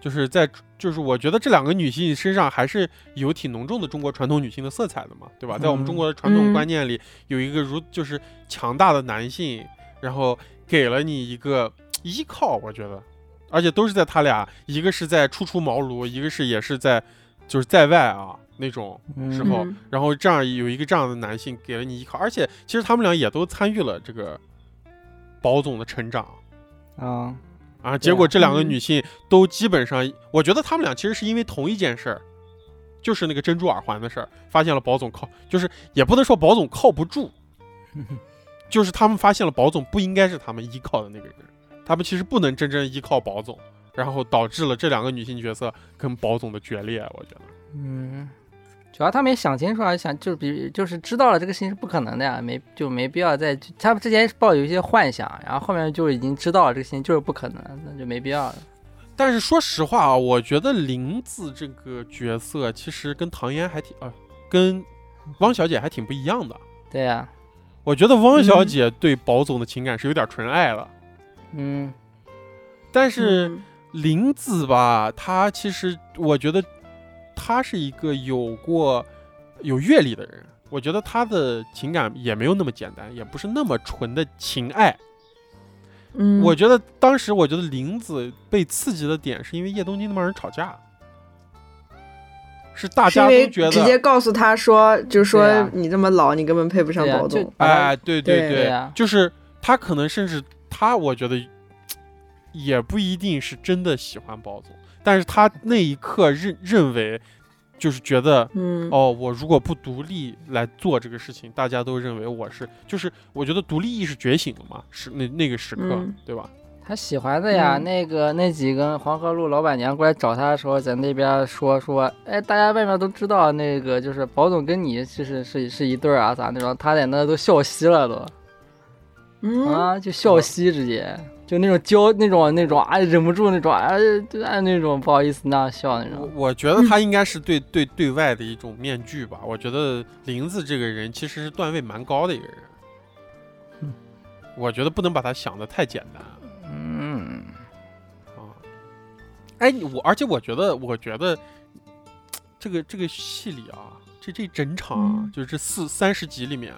就是在就是我觉得这两个女性身上还是有挺浓重的中国传统女性的色彩的嘛，对吧？在我们中国的传统嗯。观念里，有一个如就是强大的男性，然后给了你一个依靠，我觉得，而且都是在他俩，一个是在初出茅庐，一个是也是在就是在外啊那种时候，嗯。然后这样有一个这样的男性给了你依靠，而且其实他们俩也都参与了这个宝总的成长。啊，啊，结果这两个嗯女性都基本上，我觉得她们俩其实是因为同一件事儿，就是那个珍珠耳环的事儿，发现了宝总靠，就是也不能说宝总靠不住，就是他们发现了宝总不应该是他们依靠的那个人，他们其实不能真正依靠宝总，然后导致了这两个女性角色跟宝总的决裂。我觉得，嗯，主要他没想清楚啊，想就比就是知道了这个事情是不可能的呀，没就没必要再他们之前抱有一些幻想，然后后面就已经知道了这个事情就是不可能，那就没必要了。但是说实话啊，我觉得林子这个角色其实跟唐嫣还挺呃，跟汪小姐还挺不一样的。对呀、我觉得汪小姐对宝总的情感是有点纯爱了，嗯但是嗯林子吧，她其实我觉得她是一个有过有阅历的人，我觉得他的情感也没有那么简单，也不是那么纯的情爱。嗯，我觉得当时我觉得林子被刺激的点是因为叶东京那帮人吵架，是大家都觉得直接告诉他说，就对说啊你这么老，你根本配不上对啊就宝总。哎，对对对。就是他可能甚至他，我觉得也不一定是真的喜欢包总，但是他那一刻认认为，就是觉得嗯，哦，我如果不独立来做这个事情，大家都认为我是，就是我觉得独立意识觉醒了嘛，是那那个时刻，嗯。对吧？他喜欢的呀，嗯。那个那几个黄河路老板娘过来找他的时候，在那边说说，哎，大家外面都知道那个就是宝总跟你其实是是一对儿啊，咋那种，他在那都笑嘻了都，嗯，啊，就笑嘻直接，就那种娇那种那种啊，忍不住那种啊，就按那种不好意思那样笑那种，我觉得他应该是对对对外的一种面具吧。我觉得林子这个人其实是段位蛮高的一个人，嗯我觉得不能把他想的太简单。嗯，啊，哎，我而且我觉得，我觉得这个这个戏里啊，这这整场啊，嗯。就是这四三十集里面，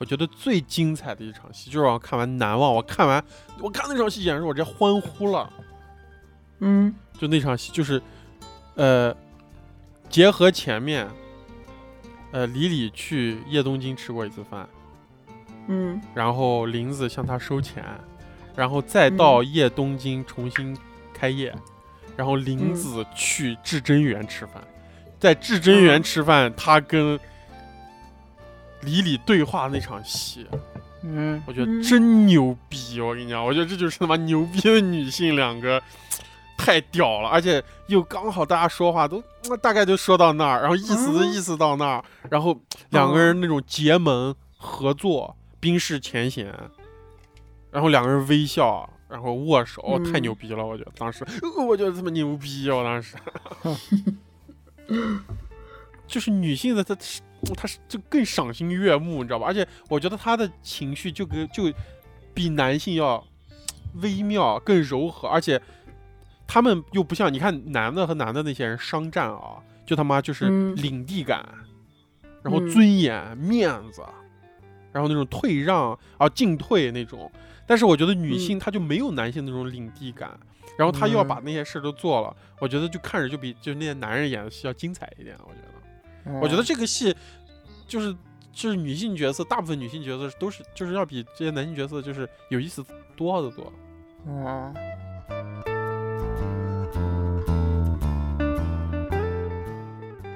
我觉得最精彩的一场戏，就是让我看完难忘。我看完，我看那场戏，简直我直接欢呼了。嗯就那场戏，就是呃，结合前面，呃，李李去叶东京吃过一次饭，嗯然后林子向他收钱，然后再到叶东京重新开业，然后林子去至真园吃饭，在至真园嗯吃饭，他跟李李对话那场戏，嗯，我觉得嗯真牛逼！我跟你讲，我觉得这就是他妈牛逼的女性两个。太屌了，而且又刚好大家说话都那 大概就说到那儿，然后意思意思到那儿，然后两个人那种结盟合作，冰释前嫌，然后两个人微笑，然后握手，哦太嗯牛逼了！我觉得当时，呃 我觉得这么牛逼啊！我当时，就是女性的她是她是就更赏心悦目，你知道吧？而且我觉得他的情绪就跟就比男性要微妙、更柔和，而且他们又不像你看男的和男的那些人商战啊，就他妈就是嗯领地感，然后嗯尊严、面子，然后那种退让啊进退那种。但是我觉得女性她就没有男性那种领地感，然后她又要把那些事都做了，我觉得就看着就比就那些男人演的戏要精彩一点。我觉得，我觉得这个戏就是就是女性角色，大部分女性角色都是就是要比这些男性角色就是有意思多得多。嗯。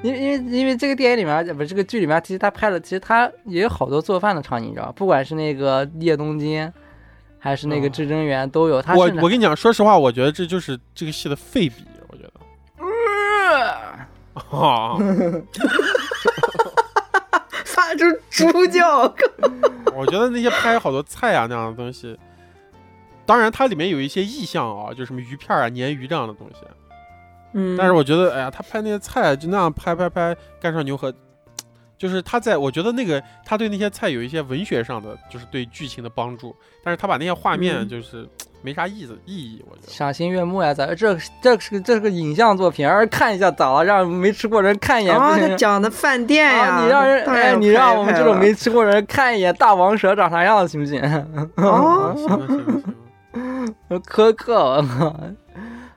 因为因为因为这个电影里面，呃不是这个剧里面，其实他拍了，其实他也有好多做饭的场景，你知道吧？不管是那个叶东京，还是那个哦至真园，都有。他我我跟你讲，说实话，我觉得这就是这个戏的废笔，我觉得。啊，发出猪叫，我觉得那些拍好多菜啊那样的东西，当然它里面有一些意象啊，就什么鱼片啊、鲶鱼这样的东西。嗯，但是我觉得，哎呀，他拍那些菜就那样拍拍拍，干上牛河，就是他在我觉得那个他对那些菜有一些文学上的，就是对剧情的帮助，但是他把那些画面嗯就是没啥意思意义，我觉得。赏心悦目呀，咱这这是个这是个影像作品，让人看一下咋了？让没吃过人看一眼，啊，不行他讲的饭店呀，啊，你让人哎，你让我们这种没吃过人看一眼大王蛇长啥样，行不行？哦行了行了行了，苛刻，我靠！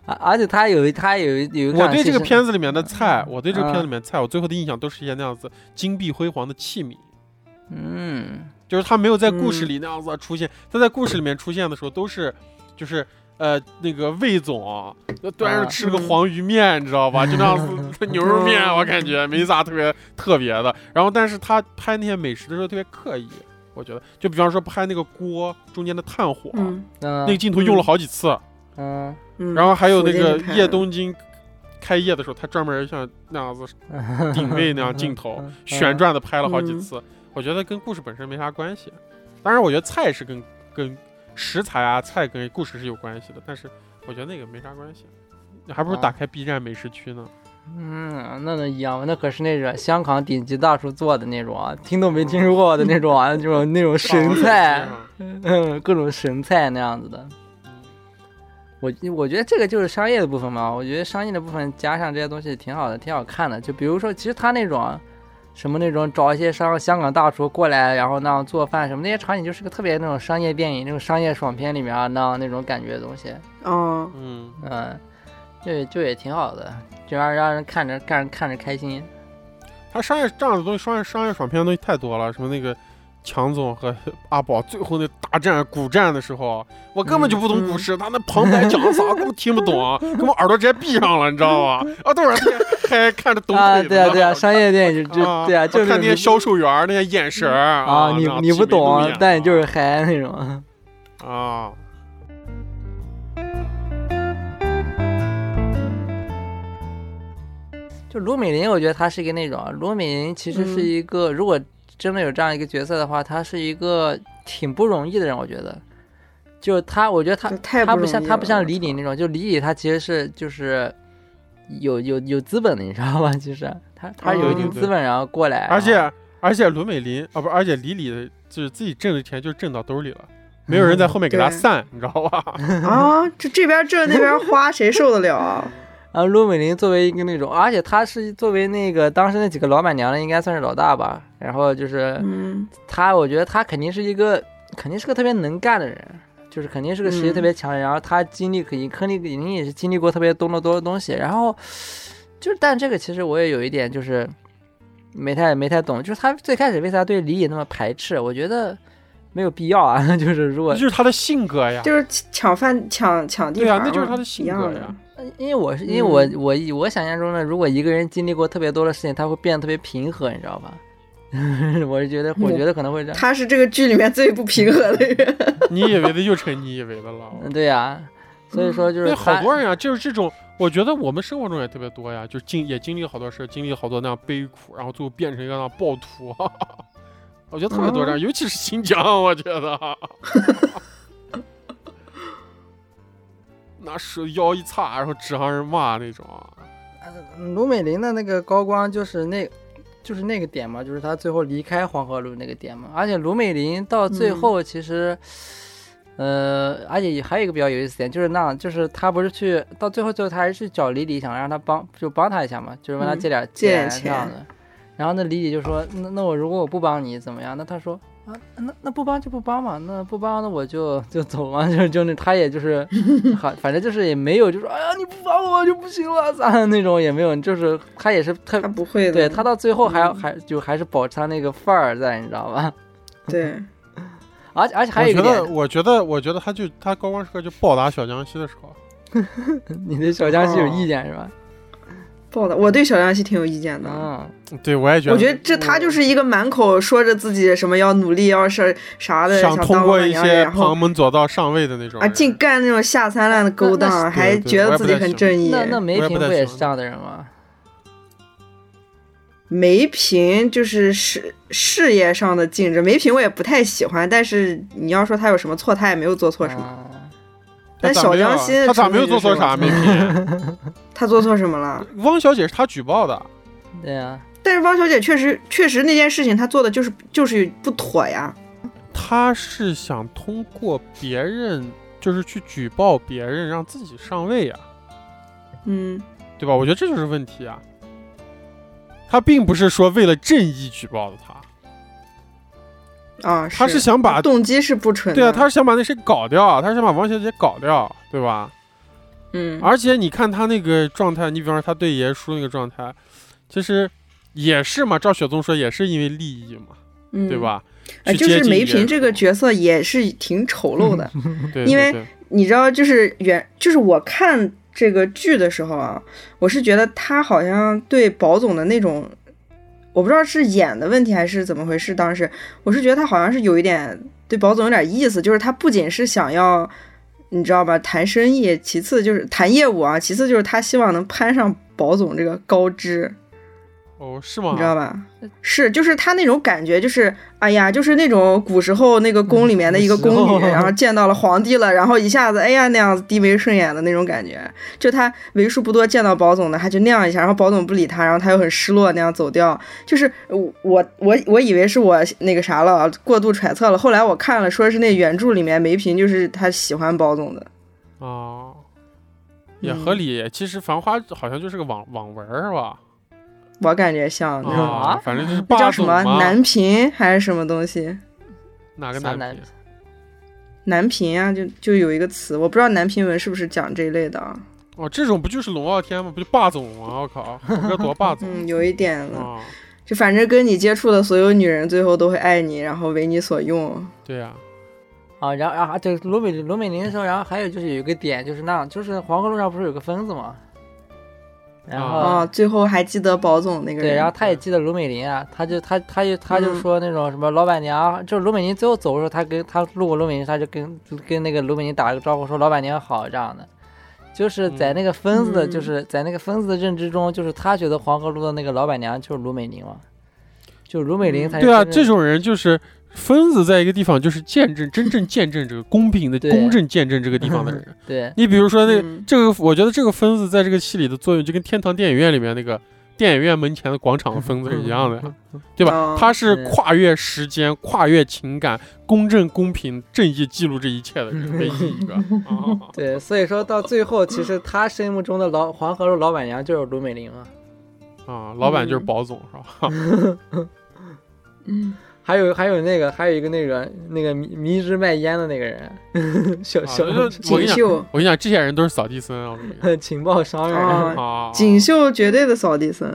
而而且他有他有有一我对这个片子里面的菜，我对这个片子嗯里面的菜，我最后的印象都是一些那样子金碧辉煌的器皿。嗯就是他没有在故事嗯里那样子出现，他在故事里面出现的时候都是，就是呃那个魏总啊，端着啊吃个嗯黄鱼面，你知道吧？就那样子 牛肉面，嗯我感觉没啥特别特别的。然后，但是他拍那些美食的时候特别刻意，我觉得，就比方说拍那个锅中间的炭火，那个镜头用了好几次，嗯，嗯，然后还有那个福建就拍了叶东京开业的时候，他专门像那样子顶位那样镜头嗯旋转的拍了好几嗯次。我觉得跟故事本身没啥关系。当然，我觉得菜是跟跟食材啊菜跟故事是有关系的，但是我觉得那个没啥关系。你还不如啊打开 B 站美食区呢。嗯，那能一样吗？那可是那种香港顶级大厨做的那种啊，听都没听说过的那种啊，那 种那种神菜，嗯，各种神菜那样子的。我我觉得这个就是商业的部分嘛，我觉得商业的部分加上这些东西挺好的，挺好看的。就比如说，其实他那种什么那种找一些商香港大厨过来，然后那样做饭什么那些场景，就是个特别那种商业电影、那种商业爽片里面啊那样那种感觉的东西。嗯，嗯，嗯，就就也挺好的，就让让人看着看着看着开心。他商业这样的东西，商业商业爽片的东西太多了，什么那个强总和阿宝最后那大战古战的时候，我根本就不懂嗯故事，他那旁白讲的啥根本听不懂，根本耳朵直接闭上了，你知道吧？啊，都是还看着抖腿啊，对啊，对啊，商业电影就就啊对啊，就是看那些销售员那些眼神儿啊，你你不懂，但你就是嗨那种。啊，就卢美玲，我觉得她是一个那种啊，卢美玲其实是嗯一个，如果真的有这样一个角色的话，他是一个挺不容易的人，我觉得。就他，我觉得她这太她不像他不像李李那种，就李李他其实是就是有有有资本的，你知道吗？其 实他他有一定嗯资本，然后过来，而且而且卢美林啊，不，而且李李的就是自己挣的钱就挣到兜里了，没有人在后面给他对散，你知道吧？啊，这这边挣那边花，谁受得了啊？然后陆美玲作为一个那种，而且她是作为那个当时那几个老板娘的，应该算是老大吧。然后就是嗯她，我觉得她肯定是一个，肯定是个特别能干的人，就是肯定是个实力嗯特别强的人。然后她经历可以，肯定肯定也是经历过特别多的多的东西。然后就是，但这个其实我也有一点就是没太没太懂，就是她最开始为啥对李颖那么排斥？我觉得没有必要啊。就是如果这就是他的性格呀。就是抢饭抢抢地盘，对啊那就是他的性格呀因为我是因为我、嗯我我想象中的，如果一个人经历过特别多的事情，他会变得特别平和，你知道吧？我是觉得，我觉得可能会这样。他是这个剧里面最不平和的人。你以为的又成你以为的了。嗯，对呀、所以说就是对，好多人啊，就是这种，我觉得我们生活中也特别多呀，就经也经历好多事，经历好多那样悲苦，然后最后变成一个那样暴徒。我觉得特别多这样，尤其是新疆，我觉得，拿手腰一擦，然后指上人骂那种。卢美玲的那个高光就是那，就是那个点嘛，就是她最后离开黄河路那个点嘛。而且卢美玲到最后其实，呃，而且还有一个比较有意思点，就是那样，就是她不是去到最后，最后她还是去找李李，想让他帮，就帮他一下嘛，就是问他嗯借点借点钱这样的。然后那李姐就说：“那那我如果我不帮你怎么样？”那他说：“啊，那那不帮就不帮嘛，那不帮那我就就走嘛，就就那他也就是，好，反正就是也没有就说，哎呀你不帮我就不行了咋的那种也没有，就是他也是特他不会的，对他到最后还要嗯还就还是保持他那个范儿在，你知道吧？对，而且而且还有我觉得，一个点，我觉得，我觉得他就他高光时刻就暴打小江西的时候，你对小江西有哦意见是吧？爆的，我对小江西挺有意见的。啊，对我也觉得，我觉得这他就是一个满口说着自己什么要努力，要是啥的，想通过一老板然后些旁门左道上位的那种啊，净干那种下三滥的勾当，还觉得自己很正义。那那梅我也不太喜欢不也是这样的人吗？梅平就是事事业上的竞争，梅平我也不太喜欢，但是你要说他有什么错，他也没有做错什么。嗯但小江西他咋没有做错啥？梅萍，她做错什么了？汪小姐是他举报的，对呀、但是汪小姐确实确实那件事情她做的就是就是不妥呀。他是想通过别人，就是去举报别人，让自己上位呀、嗯，对吧？我觉得这就是问题啊。他并不是说为了正义举报的他，啊，他是想把动机是不纯的。对啊，他是想把那谁搞掉，他是想把王小姐搞掉，对吧？嗯而且你看他那个状态，你比方说他对爷叔那个状态，其实也是嘛。赵雪松说也是因为利益嘛，嗯对？吧？就是梅萍这个角色也是挺丑陋的。对，因为你知道，就是原就是我看这个剧的时候啊，我是觉得他好像对宝总的那种，我不知道是演的问题还是怎么回事。当时我是觉得他好像是有一点对宝总有点意思，就是他不仅是想要你知道吧？谈生意，其次就是谈业务啊，其次就是他希望能攀上保总这个高枝。哦，是吗？你知道吧？是，就是他那种感觉，就是哎呀，就是那种古时候那个宫里面的一个宫女，然后见到了皇帝了，然后一下子哎呀那样子低眉顺眼的那种感觉。就他为数不多见到保总的，他就那样一下，然后保总不理他，然后他又很失落那样走掉。就是我我我我以为是我那个啥了，过度揣测了。后来我看了，说是那原著里面梅嫔就是他喜欢保总的。哦，也合理。其实《繁花》好像就是个网网文是吧？我感觉像啊，反正就是那叫什么南屏还是什么东西？哪个南屏？南屏啊，就就有一个词，我不知道南屏文是不是讲这一类的啊？哦，这种不就是龙傲天吗？不就霸总吗？我靠，这多霸总！嗯，有一点了。就反正跟你接触的所有女人，最后都会爱你，然后为你所用。对呀。啊，然后然后对罗美罗美玲的时候，然后还有就是有一个点，就是那样，就是黄河路上不是有个疯子吗？然后哦，最后还记得保总那个对，然后他也记得卢美玲啊，他就他他就他就说那种什么老板娘，就是卢美玲最后走的时候，他跟他路过卢美玲，他就跟跟那个卢美玲打了个招呼，说老板娘好。这样的，就是在那个疯子的，就是在那个疯子的认知中，就是他觉得黄河路的那个老板娘就是卢美玲嘛，就卢美玲才对啊，这种人就是。疯子在一个地方就是见证，真正见证这个公平的公正见证这个地方的人。对你比如说那这个，我觉得这个疯子在这个戏里的作用就跟天堂电影院里面那个 电影院门前的广场的疯子是一样的，对吧？他是跨越时间、跨越情感、公正、公平、正义记录这一切的人，唯一一个。啊对，所以说到最后，其实他心目中的老黄河路老板娘就是卢美玲啊。啊，老板就是宝总是吧？嗯。还有还有那个还有一个那个那个迷迷之卖烟的那个人，小小锦绣，我跟你讲，这些人都是扫地僧啊，情报商人。啊，锦绣绝对的扫地僧，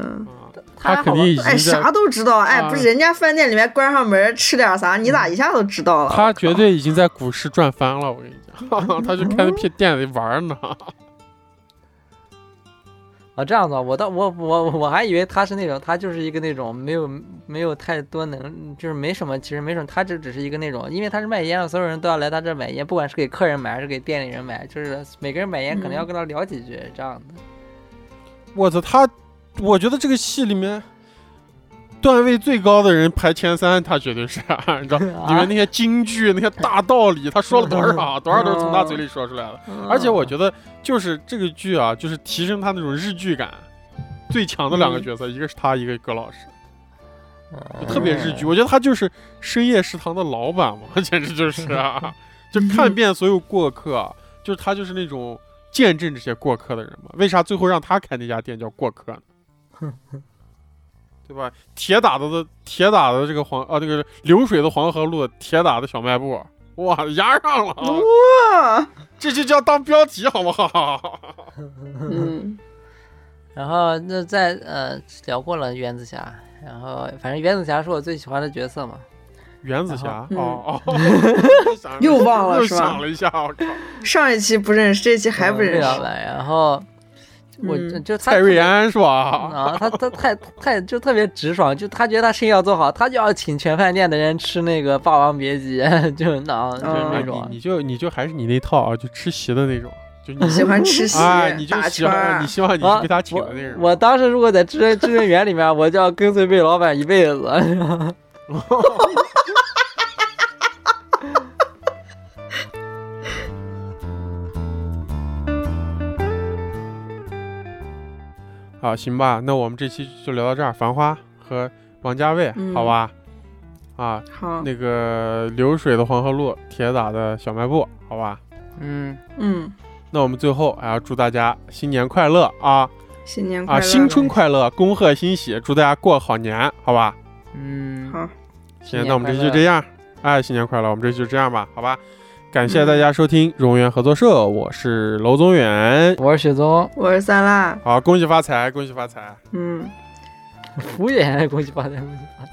他肯定已经哎啥都知道，哎不是人家饭店里面关上门吃点啥，你咋一下都知道了？他绝对已经在股市赚翻了，我跟你讲，他就开那片店里玩呢。啊，这样子，我倒我我我还以为他是那种，他就是一个那种没有没有太多能，就是没什么，其实没什么，他这只是一个那种，因为他是卖烟的，所有人都要来他这买烟，不管是给客人买还是给店里人买，就是每个人买烟可能要跟他聊几句这样的。我操，他，我觉得这个戏里面。段位最高的人排前三，他绝对是，你知道，里面那些金句、那些大道理，他说了多少，多少都是从他嘴里说出来的。而且我觉得，就是这个剧啊，就是提升他那种日剧感最强的两个角色，一个是他，一个葛老师，特别日剧。我觉得他就是深夜食堂的老板嘛，简直就是啊，就看遍所有过客，就是他就是那种见证这些过客的人嘛。为啥最后让他开那家店叫过客呢？对吧？铁打的的铁打的这个黄啊，这个流水的黄河路，铁打的小卖部，哇，压上了哇！这就叫当标题好不好？嗯。然后那在呃聊过了原子侠，然后反正原子侠是我最喜欢的角色嘛。原子侠哦哦，又忘了是吧？想了一下，我靠！上一期不认识，这期还不认识。然后。我就蔡瑞安是吧？啊，他他太太就特别直爽，就他觉得他生意要做好，他就要请全饭店的人吃那个《霸王别姬》，就那，就那种。你就你就还是你那套啊，就吃席的那种，就你喜欢吃席，你就喜欢你希望你是被他请的那种。我当时如果在知人知人园里面，我就要跟随贝老板一辈子。好，行吧，那我们这期就聊到这儿。繁花和王家卫，好吧？啊，好。那个流水的黄河路，铁打的小卖部，好吧？嗯嗯。那我们最后还要祝大家新年快乐啊！新年快乐啊！新春快乐，恭贺新喜，祝大家过好年，好吧？嗯，好。行，那我们这期就这样。哎，新年快乐！我们这期就这样吧，好吧？感谢大家收听荣源合作社，我是娄宗远，我是雪宗，我是三辣。好，恭喜发财，恭喜发财。嗯，敷衍，恭喜发财，恭喜发财。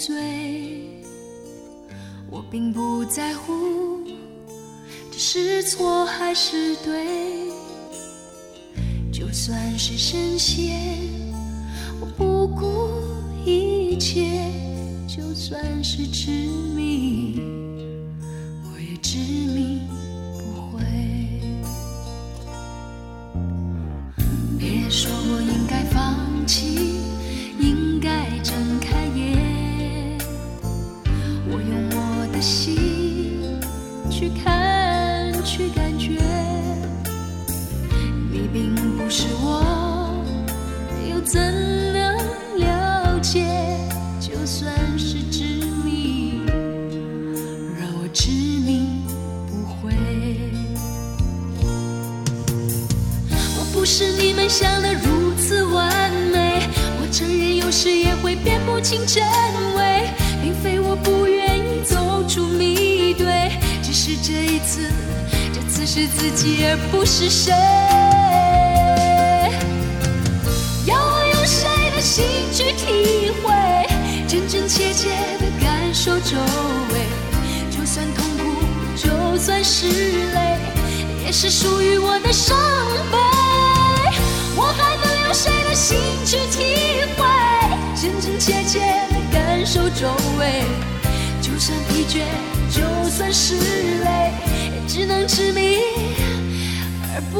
醉，我并不在乎这是错还是对，就算是深陷，我不顾一切，就算是执迷，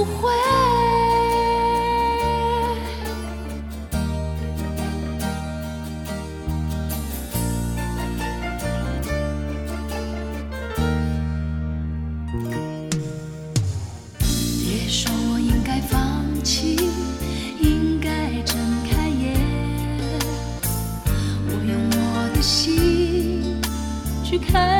不会。别说我应该放弃，应该睁开眼。我用我的心去看，